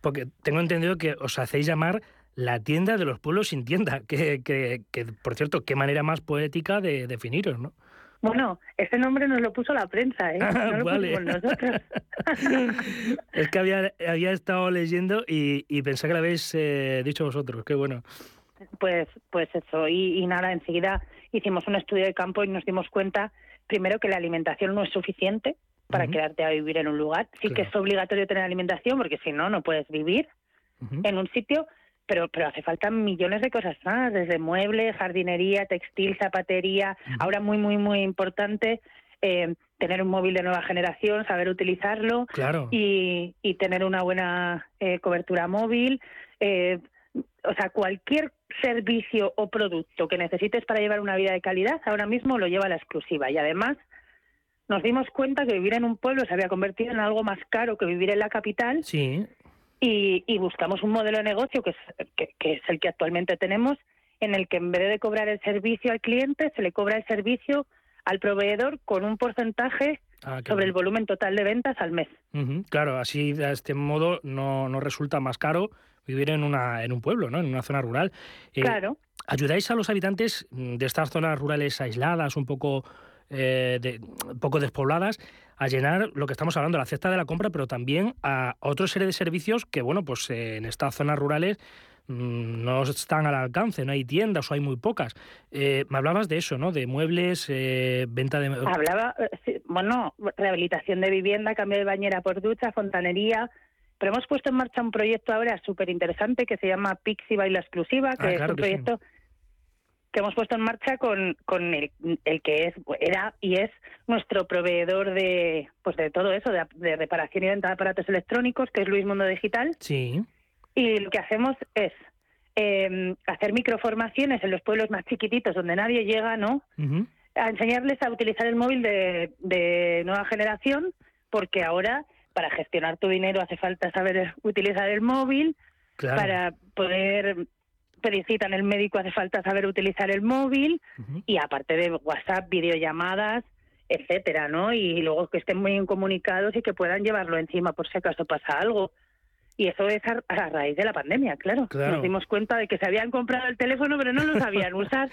Speaker 17: Porque tengo entendido que os hacéis llamar la tienda de los pueblos sin tienda, que, que, por cierto, qué manera más poética de definiros, ¿no?
Speaker 18: Bueno, ese nombre nos lo puso la prensa, ¿eh?
Speaker 17: Ah,
Speaker 18: No lo
Speaker 17: vale.
Speaker 18: pusimos nosotros.
Speaker 17: Es que había, había estado leyendo y, y pensé que lo habéis eh, dicho vosotros. Qué bueno.
Speaker 18: Pues, pues eso, y, y nada, enseguida hicimos un estudio de campo y nos dimos cuenta, primero, que la alimentación no es suficiente para quedarte a vivir en un lugar. Sí que es obligatorio tener alimentación, porque si no, no puedes vivir en un sitio, pero, pero hace falta millones de cosas más, desde muebles, jardinería, textil, zapatería. Ahora muy, muy, muy importante eh, tener un móvil de nueva generación, saber utilizarlo
Speaker 17: Claro.
Speaker 18: y, y tener una buena eh, cobertura móvil. eh, o sea, cualquier servicio o producto que necesites para llevar una vida de calidad, ahora mismo lo lleva la exclusiva. Y además nos dimos cuenta que vivir en un pueblo se había convertido en algo más caro que vivir en la capital
Speaker 17: Sí.
Speaker 18: y, y buscamos un modelo de negocio que es, que, que es el que actualmente tenemos, en el que en vez de cobrar el servicio al cliente, se le cobra el servicio al proveedor con un porcentaje
Speaker 17: Ah,
Speaker 18: sobre el volumen total de ventas al mes.
Speaker 17: Claro, así de este modo no, no resulta más caro vivir en, una, en un pueblo, ¿no? en una zona rural. Eh,
Speaker 18: Claro.
Speaker 17: ¿Ayudáis a los habitantes de estas zonas rurales aisladas, un poco, eh, de, poco despobladas, a llenar lo que estamos hablando, la cesta de la compra, pero también a otra serie de servicios que, bueno, pues eh, en estas zonas rurales mm, no están al alcance, no hay tiendas o hay muy pocas. Eh, me hablabas de eso, ¿no? De muebles, eh, venta de...
Speaker 18: Hablaba, bueno, rehabilitación de vivienda, cambio de bañera por ducha, fontanería. Pero hemos puesto en marcha un proyecto ahora súper interesante que se llama Pixi Baila Exclusiva, que
Speaker 17: Ah,
Speaker 18: es un
Speaker 17: que sí.
Speaker 18: Que hemos puesto en marcha con, con el, el que es era y es nuestro proveedor de pues de todo eso, de, de reparación y venta de aparatos electrónicos, que es Luis Mundo Digital.
Speaker 17: Sí.
Speaker 18: Y lo que hacemos es eh, hacer microformaciones en los pueblos más chiquititos donde nadie llega, ¿no? a enseñarles a utilizar el móvil de, de nueva generación, porque ahora para gestionar tu dinero hace falta saber utilizar el móvil,
Speaker 17: Claro.
Speaker 18: para poder pedir cita en el médico hace falta saber utilizar el móvil, y aparte de WhatsApp, videollamadas, etcétera, ¿no? Y luego que estén muy bien comunicados y que puedan llevarlo encima por si acaso pasa algo. Y eso es a, a raíz de la pandemia, claro.
Speaker 17: Claro.
Speaker 18: Nos dimos cuenta de que se habían comprado el teléfono, pero no lo sabían usar.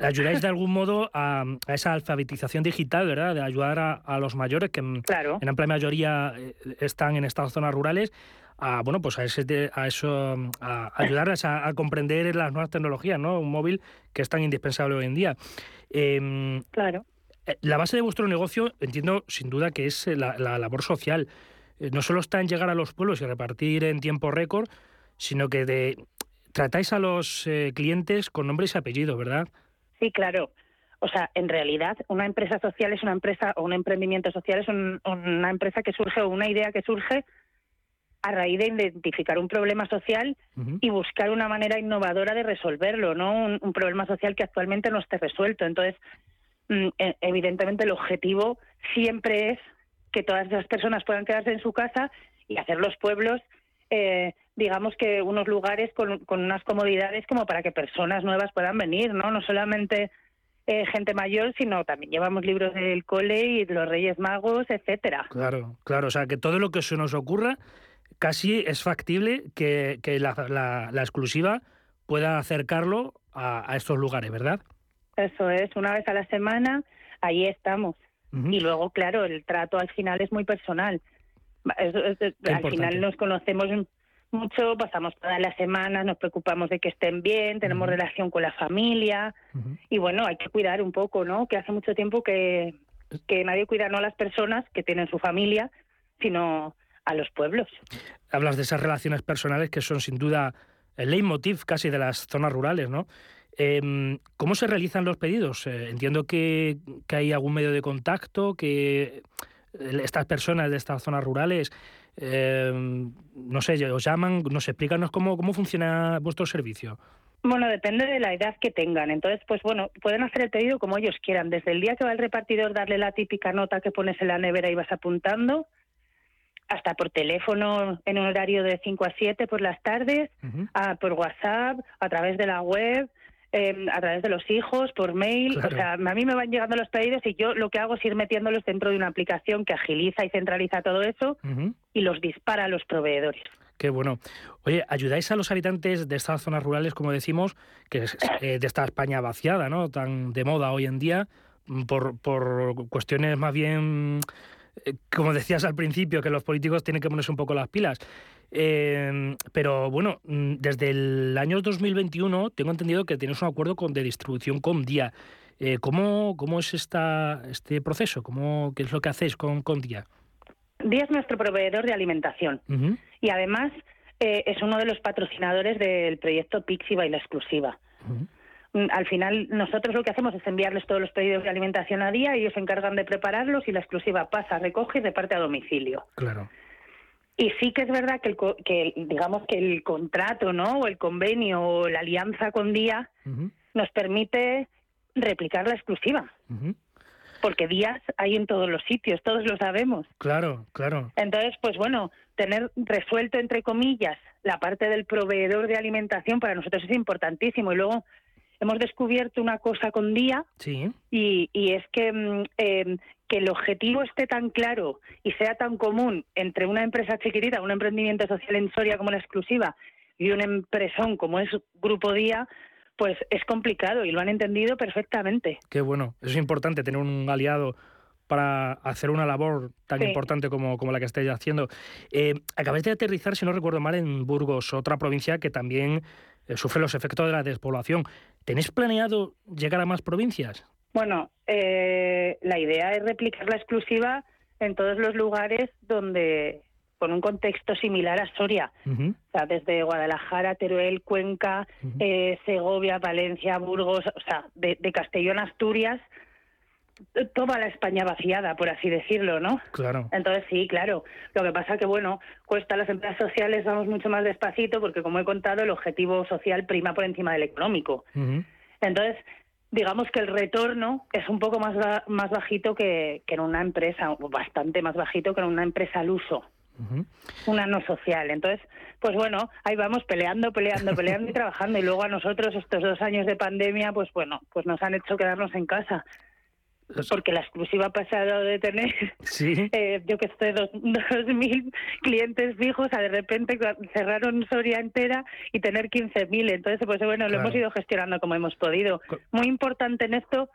Speaker 17: ayudáis de algún modo a, a esa alfabetización digital, ¿verdad? De ayudar a, a los mayores que en, en amplia mayoría eh, están en estas zonas rurales a bueno pues a ese de- a eso a ayudarles a, a comprender las nuevas tecnologías, ¿no? Un móvil que es tan indispensable hoy en día. Em,
Speaker 18: claro.
Speaker 17: La base de vuestro negocio entiendo sin duda que es eh, la, la labor social. Eh, No solo está en llegar a los pueblos y repartir en tiempo récord, sino que de, tratáis a los eh, clientes con nombres y apellidos, ¿verdad?
Speaker 18: Sí, claro. O sea, en realidad, una empresa social es una empresa o un emprendimiento social es un- una empresa que surge o una idea que surge a raíz de identificar un problema social y buscar una manera innovadora de resolverlo, ¿no? Un, un problema social que actualmente no esté resuelto. Entonces, mm, e- evidentemente, el objetivo siempre es que todas esas personas puedan quedarse en su casa y hacer los pueblos, eh, digamos que unos lugares con, con unas comodidades como para que personas nuevas puedan venir, ¿no? No solamente eh, gente mayor, sino también llevamos libros del cole y los Reyes Magos, etcétera.
Speaker 17: Claro, claro. O sea, que todo lo que se nos ocurra casi es factible que, que la, la- la exclusiva pueda acercarlo a, a estos lugares, ¿verdad?
Speaker 18: Eso es, una vez a la semana, ahí estamos. Y luego, claro, el trato al final es muy personal. Es- es- al
Speaker 17: importante.
Speaker 18: final nos conocemos mucho, pasamos todas las semanas, nos preocupamos de que estén bien, tenemos relación con la familia y bueno, hay que cuidar un poco, ¿no? Que hace mucho tiempo que, que nadie cuida no a las personas que tienen su familia, sino a los pueblos.
Speaker 17: Hablas de esas relaciones personales que son sin duda el leitmotiv casi de las zonas rurales, ¿no? Em, ¿Cómo se realizan los pedidos? Eh, entiendo que, que hay algún medio de contacto, que eh, estas personas de estas zonas rurales, em, no sé, os llaman, nos explícanos cómo, cómo funciona vuestro servicio.
Speaker 18: Bueno, depende de la edad que tengan. Entonces, pues bueno, pueden hacer el pedido como ellos quieran. Desde el día que va el repartidor darle la típica nota que pones en la nevera y vas apuntando, hasta por teléfono en un horario de 5 a 7 por las tardes, a- por WhatsApp, a través de la web, eh, a través de los hijos, por mail.
Speaker 17: Claro.
Speaker 18: O sea, a mí me van llegando los pedidos y yo lo que hago es ir metiéndolos dentro de una aplicación que agiliza y centraliza todo eso y los dispara a los proveedores.
Speaker 17: Qué bueno. Oye, ¿ayudáis a los habitantes de estas zonas rurales, como decimos, que es eh, de esta España vaciada, ¿no? Tan de moda hoy en día, por, por cuestiones más bien, como decías al principio, que los políticos tienen que ponerse un poco las pilas. Eh, pero bueno, mm, desde el año 2021 tengo entendido que tienes un acuerdo con, de distribución con Día. Eh, ¿cómo, ¿Cómo es esta, este proceso? ¿Cómo, ¿Qué es lo que hacéis con, con Día?
Speaker 18: Día es nuestro proveedor de alimentación y además eh, es uno de los patrocinadores del proyecto Pixi Baila Exclusiva. Al final, nosotros lo que hacemos es enviarles todos los pedidos de alimentación a día, ellos se encargan de prepararlos y la exclusiva pasa, recoge y reparte a domicilio.
Speaker 17: Claro.
Speaker 18: Y sí que es verdad que, el, que digamos que el contrato, ¿no? O el convenio o la alianza con Día nos permite replicar la exclusiva, porque días hay en todos los sitios, todos lo sabemos.
Speaker 17: Claro, claro.
Speaker 18: Entonces, pues bueno, tener resuelto, entre comillas, la parte del proveedor de alimentación para nosotros es importantísimo. Y luego hemos descubierto una cosa con Día
Speaker 17: Sí.
Speaker 18: y, y es que, mm, eh, que el objetivo esté tan claro y sea tan común entre una empresa chiquitita, un emprendimiento social en Soria como la exclusiva y un empresón como es Grupo Día, pues es complicado y lo han entendido perfectamente.
Speaker 17: Qué bueno. Es importante tener un aliado para hacer una labor tan
Speaker 18: Sí.
Speaker 17: importante como, como la que estáis haciendo. Eh, acabáis de aterrizar, si no recuerdo mal, en Burgos, otra provincia que también eh, sufre los efectos de la despoblación. ¿Tenéis planeado llegar a más provincias?
Speaker 18: Bueno, eh, la idea es replicar la exclusiva en todos los lugares donde con un contexto similar a Soria, o sea, desde Guadalajara, Teruel, Cuenca, eh, Segovia, Valencia, Burgos, o sea, de, de Castellón Asturias, toda la España vaciada, por así decirlo, ¿no?
Speaker 17: Claro.
Speaker 18: Entonces sí, claro. Lo que pasa que, bueno, cuesta a las empresas sociales, vamos mucho más despacito, porque como he contado, el objetivo social prima por encima del económico. Entonces, digamos que el retorno es un poco más, más bajito que, que en una empresa, o bastante más bajito que en una empresa al uso, una no social. Entonces, pues bueno, ahí vamos peleando, peleando, peleando y trabajando. Y luego a nosotros estos dos años de pandemia, pues bueno, pues nos han hecho quedarnos en casa. Porque la exclusiva ha pasado de tener,
Speaker 17: Sí.
Speaker 18: eh, yo que sé, dos, dos mil clientes fijos a de repente cerraron Soria entera y tener 15.000. Entonces, pues bueno, lo
Speaker 17: Claro.
Speaker 18: hemos ido gestionando como hemos podido. Muy importante en esto,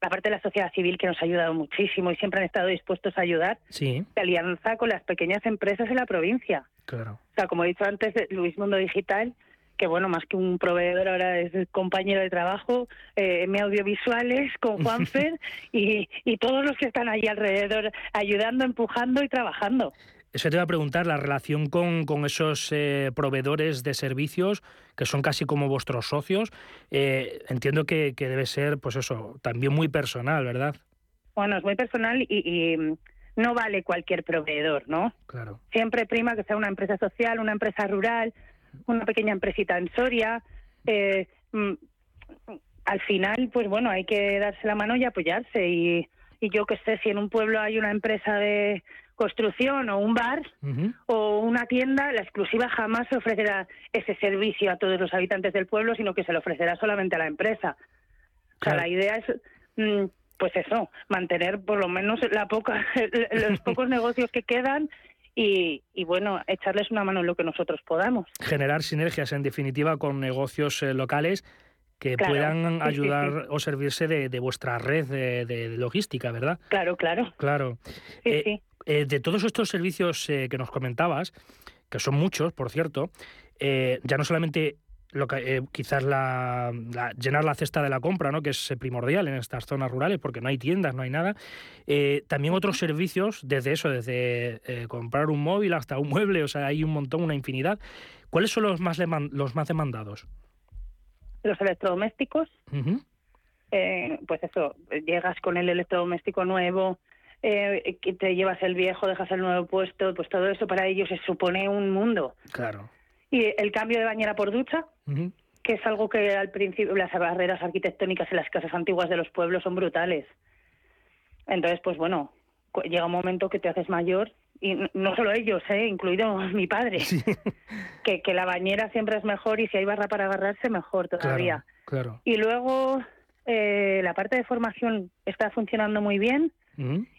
Speaker 18: aparte de la sociedad civil que nos ha ayudado muchísimo y siempre han estado dispuestos a ayudar,
Speaker 17: Sí,
Speaker 18: la alianza con las pequeñas empresas en la provincia.
Speaker 17: claro.
Speaker 18: O sea, como he dicho antes, de Luis Mundo Digital, que bueno, más que un proveedor ahora es compañero de trabajo, eh, M Audiovisuales con Juanfer y, y todos los que están ahí alrededor ayudando, empujando y trabajando.
Speaker 17: Eso te iba a preguntar, la relación con, con esos eh, proveedores de servicios que son casi como vuestros socios, eh, entiendo que, que debe ser, pues eso, también muy personal, ¿verdad?
Speaker 18: Bueno, es muy personal y, y, mm, no vale cualquier proveedor, ¿no?
Speaker 17: Claro.
Speaker 18: Siempre prima que sea una empresa social, una empresa rural, una pequeña empresita en Soria. eh, mm, al final, pues bueno, hay que darse la mano y apoyarse. Y, y yo que sé, si en un pueblo hay una empresa de construcción o un bar o una tienda, la exclusiva jamás ofrecerá ese servicio a todos los habitantes del pueblo, sino que se le ofrecerá solamente a la empresa. O sea, la idea es, mm, pues eso, mantener por lo menos la poca, los pocos negocios que quedan y, y, bueno, echarles una mano en lo que nosotros podamos.
Speaker 17: Generar sinergias, en definitiva, con negocios eh, locales que
Speaker 18: Claro,
Speaker 17: puedan
Speaker 18: sí,
Speaker 17: ayudar
Speaker 18: sí.
Speaker 17: o servirse de, de vuestra red de, de logística, ¿verdad?
Speaker 18: Claro, claro.
Speaker 17: Claro. Eh, eh, de todos estos servicios eh, que nos comentabas, que son muchos, por cierto, eh, ya no solamente lo que, eh, quizás la, la- llenar la cesta de la compra, ¿no? que es eh, primordial en estas zonas rurales, porque no hay tiendas, no hay nada. eh, también otros servicios, desde eso, desde eh, comprar un móvil hasta un mueble, o sea, hay un montón, una infinidad. ¿Cuáles son los más, los más demandados?
Speaker 18: Los electrodomésticos, eh, pues eso, llegas con el electrodoméstico nuevo, eh, que te llevas el viejo, dejas el nuevo puesto, pues todo eso para ellos se supone un mundo.
Speaker 17: Claro.
Speaker 18: Y el cambio de bañera por ducha, que es algo que al principio las barreras arquitectónicas en las casas antiguas de los pueblos son brutales. Entonces, pues bueno, llega un momento que te haces mayor y no solo ellos, ¿eh? incluido mi padre, que, que la bañera siempre es mejor y si hay barra para agarrarse, mejor todavía.
Speaker 17: Claro.
Speaker 18: Y luego eh, la parte de formación está funcionando muy bien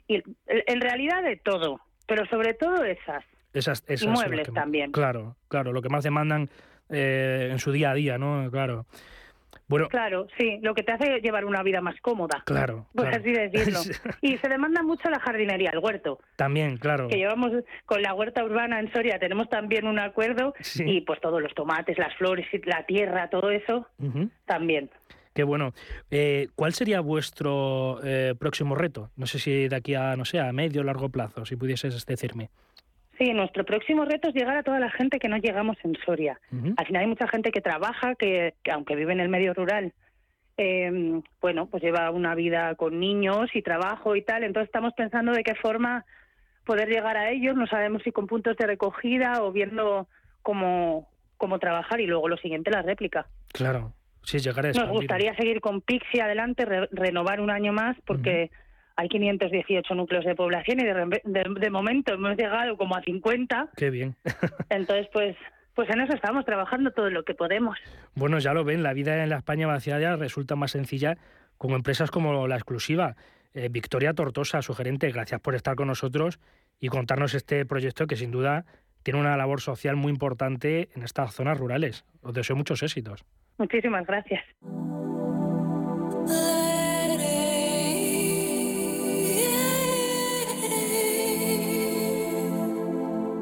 Speaker 18: y en- en realidad de todo, pero sobre todo esas.
Speaker 17: Esas, esas
Speaker 18: Y
Speaker 17: son las
Speaker 18: muebles
Speaker 17: que-
Speaker 18: también.
Speaker 17: Claro, claro, lo que más demandan eh, en su día a día, ¿no? Claro. Bueno,
Speaker 18: Claro, sí, lo que te hace llevar una vida más cómoda.
Speaker 17: claro.
Speaker 18: Por
Speaker 17: claro.
Speaker 18: así decirlo. Y se demanda mucho la jardinería, el huerto.
Speaker 17: También, claro.
Speaker 18: Que llevamos con la huerta urbana en Soria, tenemos también un acuerdo
Speaker 17: Sí.
Speaker 18: y pues todos los tomates, las flores, la tierra, todo eso también.
Speaker 17: Qué bueno. Eh, ¿Cuál sería vuestro eh, próximo reto? No sé si de aquí a, no sé, a medio o largo plazo, si pudieses decirme.
Speaker 18: Sí, nuestro próximo reto es llegar a toda la gente que no llegamos en Soria.
Speaker 17: Ujú.
Speaker 18: Al final hay mucha gente que trabaja, que, que aunque vive en el medio rural, eh, bueno, pues lleva una vida con niños y trabajo y tal. Entonces estamos pensando de qué forma poder llegar a ellos. No sabemos si con puntos de recogida o viendo cómo, cómo trabajar y luego lo siguiente, la réplica.
Speaker 17: Claro. Sí, llegar a
Speaker 18: Nos gustaría seguir con Pixie adelante, re- renovar un año más, porque hay 518 núcleos de población y de, de- de momento hemos llegado como a 50.
Speaker 17: Qué bien.
Speaker 18: Entonces, pues, pues en eso estamos trabajando todo lo que podemos.
Speaker 17: Bueno, ya lo ven, la vida en la España vaciada resulta más sencilla con empresas como la exclusiva. Eh, Victoria Tortosa, su gerente, gracias por estar con nosotros y contarnos este proyecto que sin duda tiene una labor social muy importante en estas zonas rurales. Os deseo muchos éxitos.
Speaker 18: Muchísimas gracias.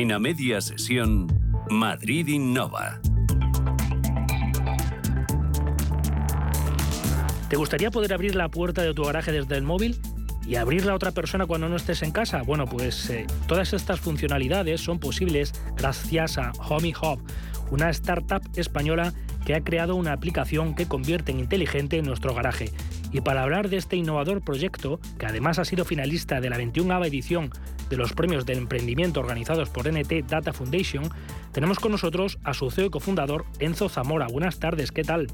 Speaker 5: En a media sesión, Madrid Innova.
Speaker 17: ¿Te gustaría poder abrir la puerta de tu garaje desde el móvil y abrirla a otra persona cuando no estés en casa? Bueno, pues eh, todas estas funcionalidades son posibles gracias a Homey Hub, una startup española que ha creado una aplicación que convierte en inteligente nuestro garaje. Y para hablar de este innovador proyecto, que además ha sido finalista de la 21 edición de los premios del emprendimiento organizados por NT Data Foundation, tenemos con nosotros a su CEO y cofundador Enzo Zamora. Buenas tardes, ¿qué tal?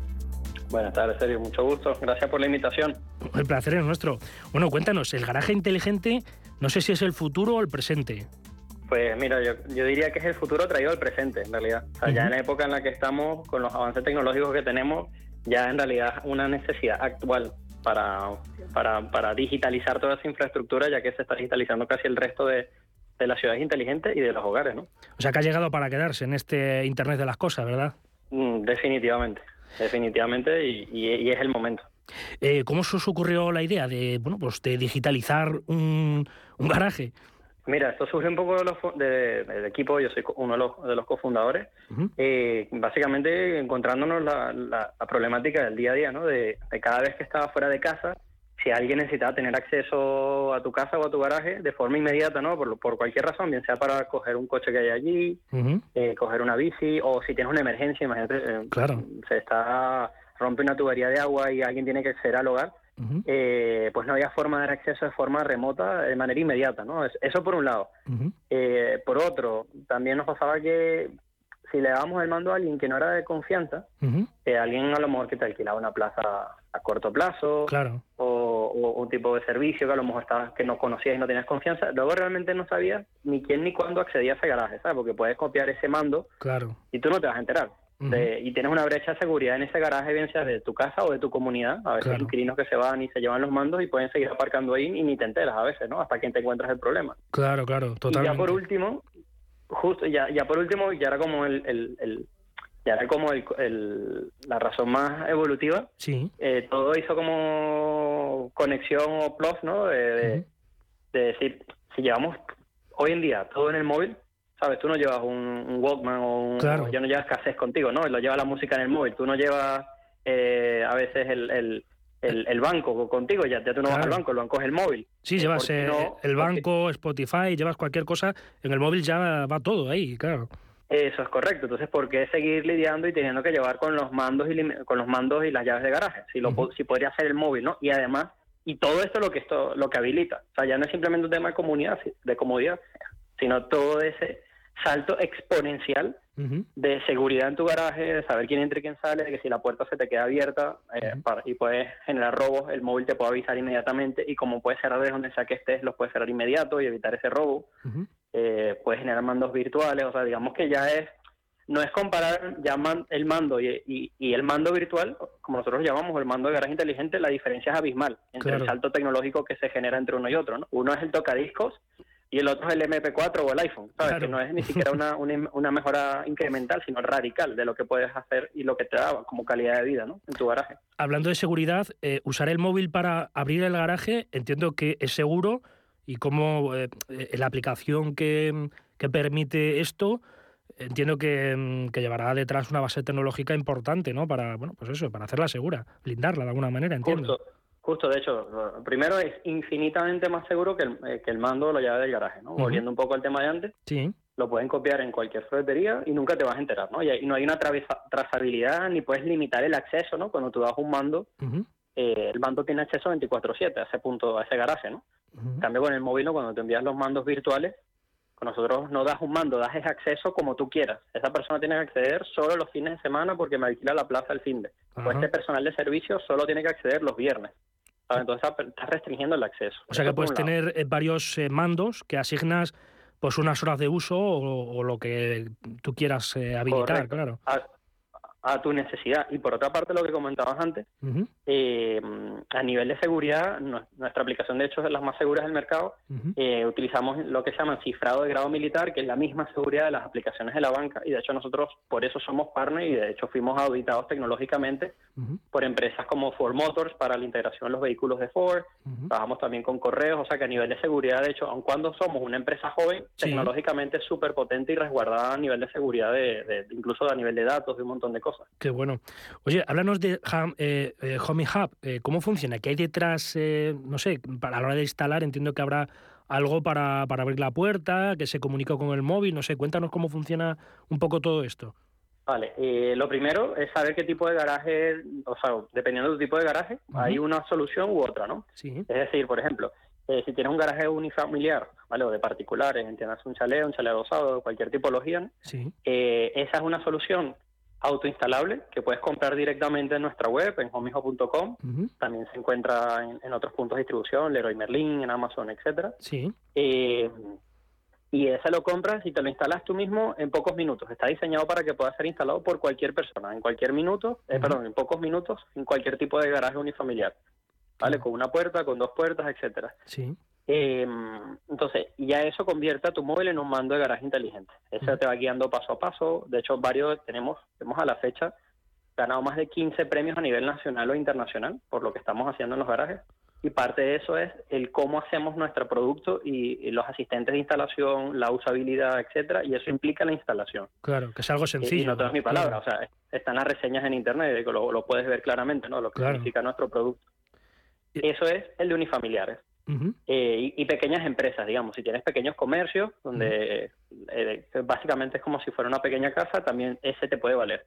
Speaker 19: Buenas tardes, Sergio. Mucho gusto. Gracias por la invitación.
Speaker 17: El placer es nuestro. Bueno, cuéntanos, ¿el garaje inteligente no sé si es el futuro o el presente?
Speaker 19: Pues mira, yo, yo diría que es el futuro traído al presente, en realidad. O sea, ya en la época en la que estamos, con los avances tecnológicos que tenemos, ya en realidad una necesidad actual para, para, para digitalizar toda esa infraestructura, ya que se está digitalizando casi el resto de, de las ciudades inteligentes y de los hogares, ¿no?
Speaker 17: O sea, que ha llegado para quedarse en este Internet de las cosas, ¿verdad?
Speaker 19: Mm, definitivamente, definitivamente, y, y- y es el momento.
Speaker 17: Eh, ¿Cómo se os ocurrió la idea de, bueno, pues de digitalizar un, un garaje?
Speaker 19: Mira, esto surge un poco de los, de- del equipo, yo soy uno de los, de los cofundadores, eh, básicamente encontrándonos la, la- la problemática del día a día, ¿no? De, de cada vez que estaba fuera de casa, si alguien necesitaba tener acceso a tu casa o a tu garaje de forma inmediata, ¿no? Por, por cualquier razón, bien sea para coger un coche que hay allí, eh, coger una bici, o si tienes una emergencia, imagínate, eh,
Speaker 17: Claro.
Speaker 19: se está rompe una tubería de agua y alguien tiene que acceder al hogar, eh, pues no había forma de dar acceso de forma remota de manera inmediata, ¿no? Es- Eso por un lado. Eh, por otro, también nos pasaba que si le dábamos el mando a alguien que no era de confianza, eh, alguien a lo mejor que te alquilaba una plaza a corto plazo
Speaker 17: Claro.
Speaker 19: o, o un tipo de servicio que a lo mejor estabas, que no conocías y no tenías confianza, luego realmente no sabías ni quién ni cuándo accedía a ese garaje, ¿sabes? Porque puedes copiar ese mando
Speaker 17: Claro.
Speaker 19: y tú no te vas a enterar. De- y tienes una brecha de seguridad en ese garaje, bien sea de tu casa o de tu comunidad. A veces
Speaker 17: Claro.
Speaker 19: hay inquilinos que se van y se llevan los mandos y pueden seguir aparcando ahí y ni te enteras a veces, ¿no? Hasta que te encuentras el problema.
Speaker 17: Claro, claro,
Speaker 19: Y ya
Speaker 17: totalmente.
Speaker 19: por último, justo, ya, ya por último, ya era como el, el- el- ya era como el, el- la razón más evolutiva.
Speaker 17: Sí.
Speaker 19: Eh, todo hizo como conexión o plus, ¿no? De, de- de decir, si llevamos hoy en día todo en el móvil, ¿sabes? Tú no llevas un, un Walkman o un...
Speaker 17: Claro.
Speaker 19: ya no llevas cassette contigo, ¿no? Lo llevas la música en el móvil. Tú no llevas eh, a veces el, el, el, banco contigo, ya, ya tú no vas al banco, el banco es el móvil.
Speaker 17: Sí, llevas eh, el banco, Spotify, llevas cualquier cosa, en el móvil ya va todo ahí, claro.
Speaker 19: Eso es correcto. Entonces, ¿por qué seguir lidiando y teniendo que llevar con los mandos y con los mandos y las llaves de garaje? Si lo si podría ser el móvil, ¿no? Y además, y todo esto lo que esto lo que habilita. O sea, ya no es simplemente un tema de comunidad, de comodidad, sino todo ese salto exponencial de seguridad en tu garaje, de saber quién entra y quién sale, de que si la puerta se te queda abierta eh, y puedes generar robos, el móvil te puede avisar inmediatamente y como puedes cerrar desde donde sea que estés, los puedes cerrar inmediato y evitar ese robo. Eh, puedes generar mandos virtuales, o sea, digamos que ya es, no es comparar ya el mando y, el mando virtual, como nosotros llamamos el mando de garaje inteligente, la diferencia es abismal entre el salto tecnológico que se genera entre uno y otro. ¿no? Uno es el tocadiscos y el otro es el MP4 o el iPhone, ¿sabes? Que no es ni siquiera una, una, mejora incremental, sino radical de lo que puedes hacer y lo que te da como calidad de vida ¿no? en tu garaje.
Speaker 17: Hablando de seguridad, eh, usar el móvil para abrir el garaje entiendo que es seguro y cómo eh, eh, la aplicación que, que, permite esto entiendo que, mm, que, llevará detrás una base tecnológica importante, ¿no? Para, bueno, pues eso, para hacerla segura, blindarla de alguna manera, entiendo.
Speaker 19: Justo, de hecho, primero es infinitamente más seguro que el, eh, que el mando o la llave del garaje, ¿no? Volviendo un poco al tema de antes,
Speaker 17: sí.
Speaker 19: lo pueden copiar en cualquier ferretería y nunca te vas a enterar, ¿no? Y, no hay una trazabilidad ni puedes limitar el acceso, ¿no? Cuando tú das un mando, eh, el mando tiene acceso 24/7 a ese punto, a ese garaje, ¿no? En cambio con el móvil, ¿no? cuando te envías los mandos virtuales, con nosotros no das un mando, das ese acceso como tú quieras. Esa persona tiene que acceder solo los fines de semana porque me alquila la plaza el fin de. O este personal de servicio solo tiene que acceder los viernes. Entonces estás restringiendo el acceso.
Speaker 17: O sea que puedes tener eh, varios eh, mandos que asignas pues unas horas de uso o, lo que tú quieras eh, habilitar, claro
Speaker 19: a tu necesidad. Y por otra parte, lo que comentabas antes, eh, a nivel de seguridad, nuestra aplicación de hecho es de las más seguras del mercado. Eh, utilizamos lo que se llama cifrado de grado militar, que es la misma seguridad de las aplicaciones de la banca. Y de hecho nosotros por eso somos partner y de hecho fuimos auditados tecnológicamente por empresas como Ford Motors para la integración de los vehículos de Ford. Trabajamos también con correos, o sea que a nivel de seguridad, de hecho, aun cuando somos una empresa joven, tecnológicamente es súper potente y resguardada a nivel de seguridad, de, incluso a nivel de datos, de un montón de cosas.
Speaker 17: Qué bueno. Oye, háblanos de eh, eh, Home Hub. Eh, ¿Cómo funciona? ¿Qué hay detrás? no sé, para, a la hora de instalar entiendo que habrá algo para, abrir la puerta, que se comunica con el móvil. No sé, cuéntanos cómo funciona un poco todo esto.
Speaker 19: Vale, lo primero es saber qué tipo de garaje, o sea, dependiendo del tipo de garaje, hay una solución u otra, ¿no?
Speaker 17: Sí.
Speaker 19: Es decir, por ejemplo, si tienes un garaje unifamiliar, ¿vale? O de particulares, entiendas un chalet, un chalet adosado, cualquier tipología,
Speaker 17: sí.
Speaker 19: esa es una solución autoinstalable que puedes comprar directamente en nuestra web, en homijo.com. También se encuentra en, otros puntos de distribución, Leroy Merlin, en Amazon, etcétera.
Speaker 17: Sí.
Speaker 19: Eh, y ese lo compras y te lo instalas tú mismo en pocos minutos. Está diseñado para que pueda ser instalado por cualquier persona, en cualquier minuto, eh, perdón, en pocos minutos, en cualquier tipo de garaje unifamiliar. ¿Vale? Con una puerta, con dos puertas, etcétera.
Speaker 17: Sí.
Speaker 19: Eh, entonces, ya eso convierte a tu móvil en un mando de garaje inteligente. Eso te va guiando paso a paso. De hecho, varios tenemos, tenemos a la fecha ganado más de 15 premios a nivel nacional o internacional por lo que estamos haciendo en los garajes. Y parte de eso es el cómo hacemos nuestro producto y, los asistentes de instalación, la usabilidad, etcétera, y eso implica la instalación.
Speaker 17: Claro, que es algo sencillo.
Speaker 19: Y, no tengo mi palabra, o sea, están las reseñas en internet, que lo, puedes ver claramente, ¿no? Lo que significa nuestro producto. Eso es el de unifamiliares. Eh, y, pequeñas empresas, digamos, si tienes pequeños comercios, donde eh, básicamente es como si fuera una pequeña casa, también ese te puede valer.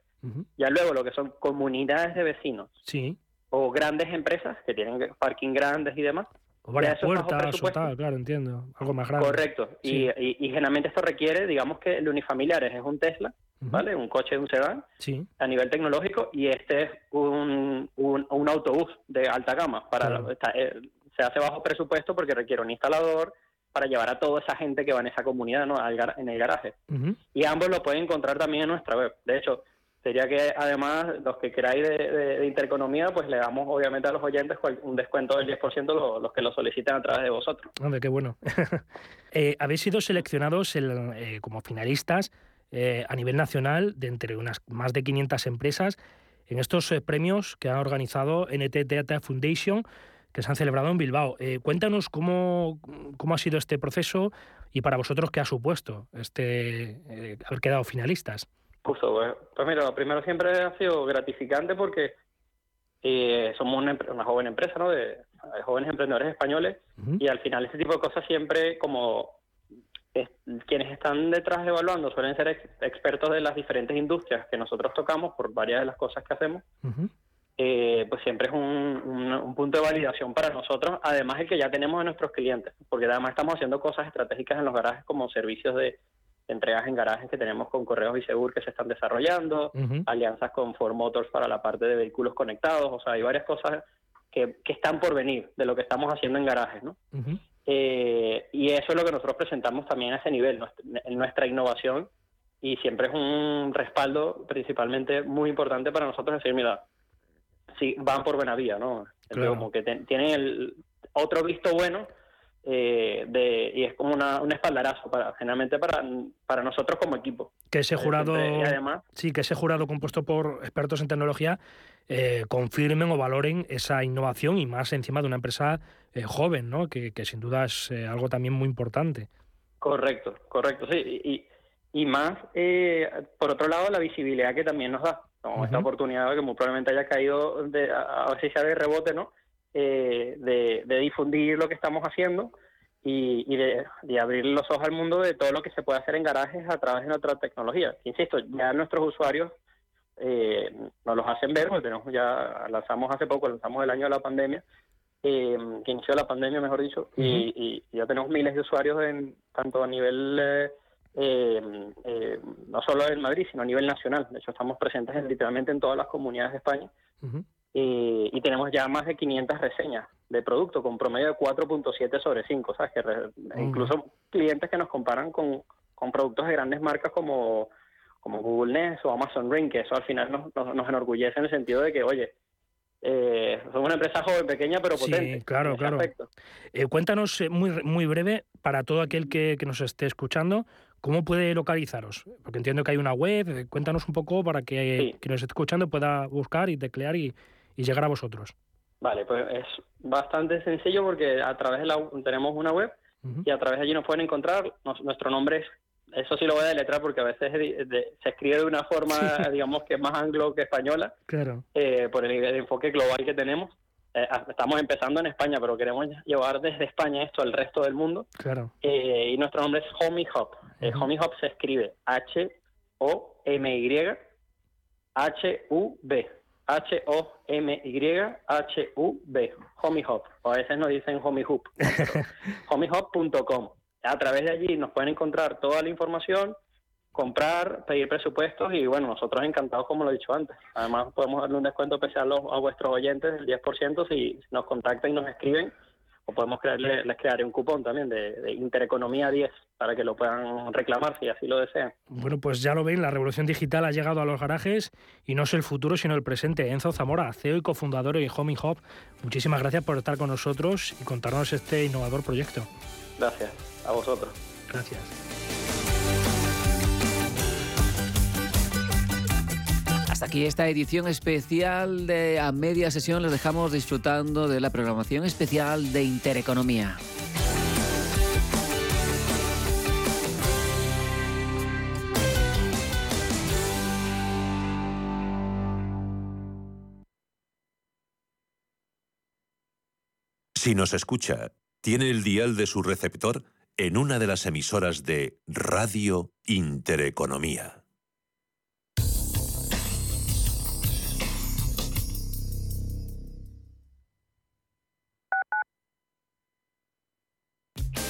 Speaker 19: Ya luego lo que son comunidades de vecinos
Speaker 17: sí.
Speaker 19: o grandes empresas que tienen parking grandes y demás.
Speaker 17: O varias puertas o tal, claro, entiendo. Algo más grande.
Speaker 19: Correcto. Y, generalmente esto requiere, digamos que el unifamiliares es un Tesla, ¿vale? Un coche, un sedán,
Speaker 17: sí.
Speaker 19: a nivel tecnológico, y este es un, un, autobús de alta gama para eh, se hace bajo presupuesto porque requiere un instalador para llevar a toda esa gente que va en esa comunidad ¿no? en el garaje. Y ambos lo pueden encontrar también en nuestra web. De hecho, sería que además los que queráis de, Intereconomía, pues le damos obviamente a los oyentes un descuento del 10% los, los que lo soliciten a través de vosotros.
Speaker 17: Hombre, qué bueno. Eh, habéis sido seleccionados eh, como finalistas eh, a nivel nacional de entre unas más de 500 empresas en estos premios que ha organizado NT Data Foundation que se han celebrado en Bilbao. Eh, cuéntanos cómo, cómo ha sido este proceso y para vosotros qué ha supuesto este eh, haber quedado finalistas.
Speaker 19: Justo, pues, pues, mira, lo primero siempre ha sido gratificante porque eh, somos una, una, joven empresa, ¿no? De, jóvenes emprendedores españoles y al final este tipo de cosas siempre como quienes están detrás evaluando suelen ser expertos de las diferentes industrias que nosotros tocamos por varias de las cosas que hacemos. Eh, pues siempre es un, un, punto de validación para nosotros, además el que ya tenemos de nuestros clientes, porque además estamos haciendo cosas estratégicas en los garajes como servicios de, entregas en garajes que tenemos con Correos y Segur que se están desarrollando, alianzas con Ford Motors para la parte de vehículos conectados, o sea, hay varias cosas que, que están por venir de lo que estamos haciendo en garajes, ¿no? Eh, y eso es lo que nosotros presentamos también a ese nivel, en nuestra innovación, y siempre es un respaldo principalmente muy importante para nosotros decir, mira, sí, van por buena vía, ¿no? Como que tienen el otro visto bueno eh, de, y es como una, un espaldarazo para generalmente para, para nosotros como equipo.
Speaker 17: Que ese jurado, además, sí, que ese jurado compuesto por expertos en tecnología eh, confirmen o valoren esa innovación y más encima de una empresa eh, joven, ¿no? Que, sin duda es algo también muy importante.
Speaker 19: Correcto, correcto, sí. Y, y más, por otro lado, la visibilidad que también nos da. Esta oportunidad que muy probablemente haya caído, de, a, ver si sea de rebote, ¿no? Eh, de, difundir lo que estamos haciendo y, de, abrir los ojos al mundo de todo lo que se puede hacer en garajes a través de nuestra tecnología. Insisto, ya nuestros usuarios eh, nos los hacen ver, porque tenemos ya lanzamos hace poco, lanzamos el año de la pandemia, eh, que inició la pandemia, mejor dicho, y, ya tenemos miles de usuarios en tanto a nivel no solo en Madrid, sino a nivel nacional. De hecho, estamos presentes literalmente en todas las comunidades de España y, tenemos ya más de 500 reseñas de producto con promedio de 4.7 sobre 5, ¿sabes? Que incluso clientes que nos comparan con, con productos de grandes marcas como, como Google Nest o Amazon Ring, que eso al final nos, nos, enorgullece en el sentido de que, oye, eh, somos una empresa joven, pequeña, pero potente.
Speaker 17: Sí, claro, claro. Eh, cuéntanos eh, muy, muy breve, para todo aquel que, que, nos esté escuchando, ¿cómo puede localizaros? Porque entiendo que hay una web, eh, cuéntanos un poco para que quien nos esté escuchando pueda buscar y teclear y, y llegar a vosotros?
Speaker 19: Vale, pues es bastante sencillo porque a través de la tenemos una web y a través de allí nos pueden encontrar. nuestro nombre es, eso sí lo voy a deletrar porque a veces se escribe de una forma, digamos, que es más anglo que española,
Speaker 17: claro.
Speaker 19: Eh, por el, enfoque global que tenemos. Eh, estamos empezando en España, pero queremos llevar desde España esto al resto del mundo.
Speaker 17: Claro.
Speaker 19: Eh, y nuestro nombre es Homie Hub. Homie Hub se escribe H-O-M-Y H-U-B. H-O-M-Y-H-U-B, Homie Hop, o a veces nos dicen Homie Hoop, homiehop.com. A través de allí nos pueden encontrar toda la información, comprar, pedir presupuestos y bueno, nosotros encantados como lo he dicho antes. Además podemos darle un descuento especial a, vuestros oyentes del 10% si nos contactan y nos escriben o podemos crearle, les crearé un cupón también de, Intereconomía 10 para que lo puedan reclamar si así lo desean.
Speaker 17: Bueno, pues ya lo ven, la revolución digital ha llegado a los garajes y no es el futuro sino el presente. Enzo Zamora, CEO y cofundador de Homing Hub, muchísimas gracias por estar con nosotros y contarnos este innovador proyecto.
Speaker 19: Gracias, a vosotros.
Speaker 17: Gracias.
Speaker 13: Hasta aquí esta edición especial de A Media Sesión. Les dejamos disfrutando de la programación especial de Intereconomía.
Speaker 2: Si nos escucha, tiene el dial de su receptor en una de las emisoras de Radio Intereconomía.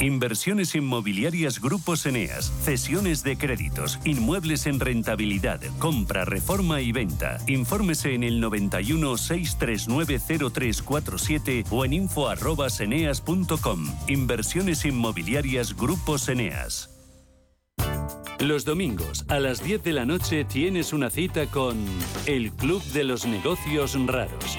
Speaker 5: Inversiones inmobiliarias Grupos Eneas, cesiones de créditos, inmuebles en rentabilidad, compra, reforma y venta. Infórmese en el 91 639 0347 o en info@eneas.com. Inversiones inmobiliarias Grupos Eneas. Los domingos a las 10 de la noche tienes una cita con el Club de los Negocios Raros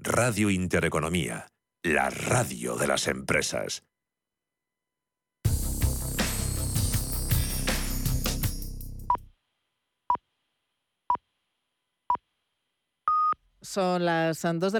Speaker 2: Radio Intereconomía, la radio de las empresas.
Speaker 20: Son las dos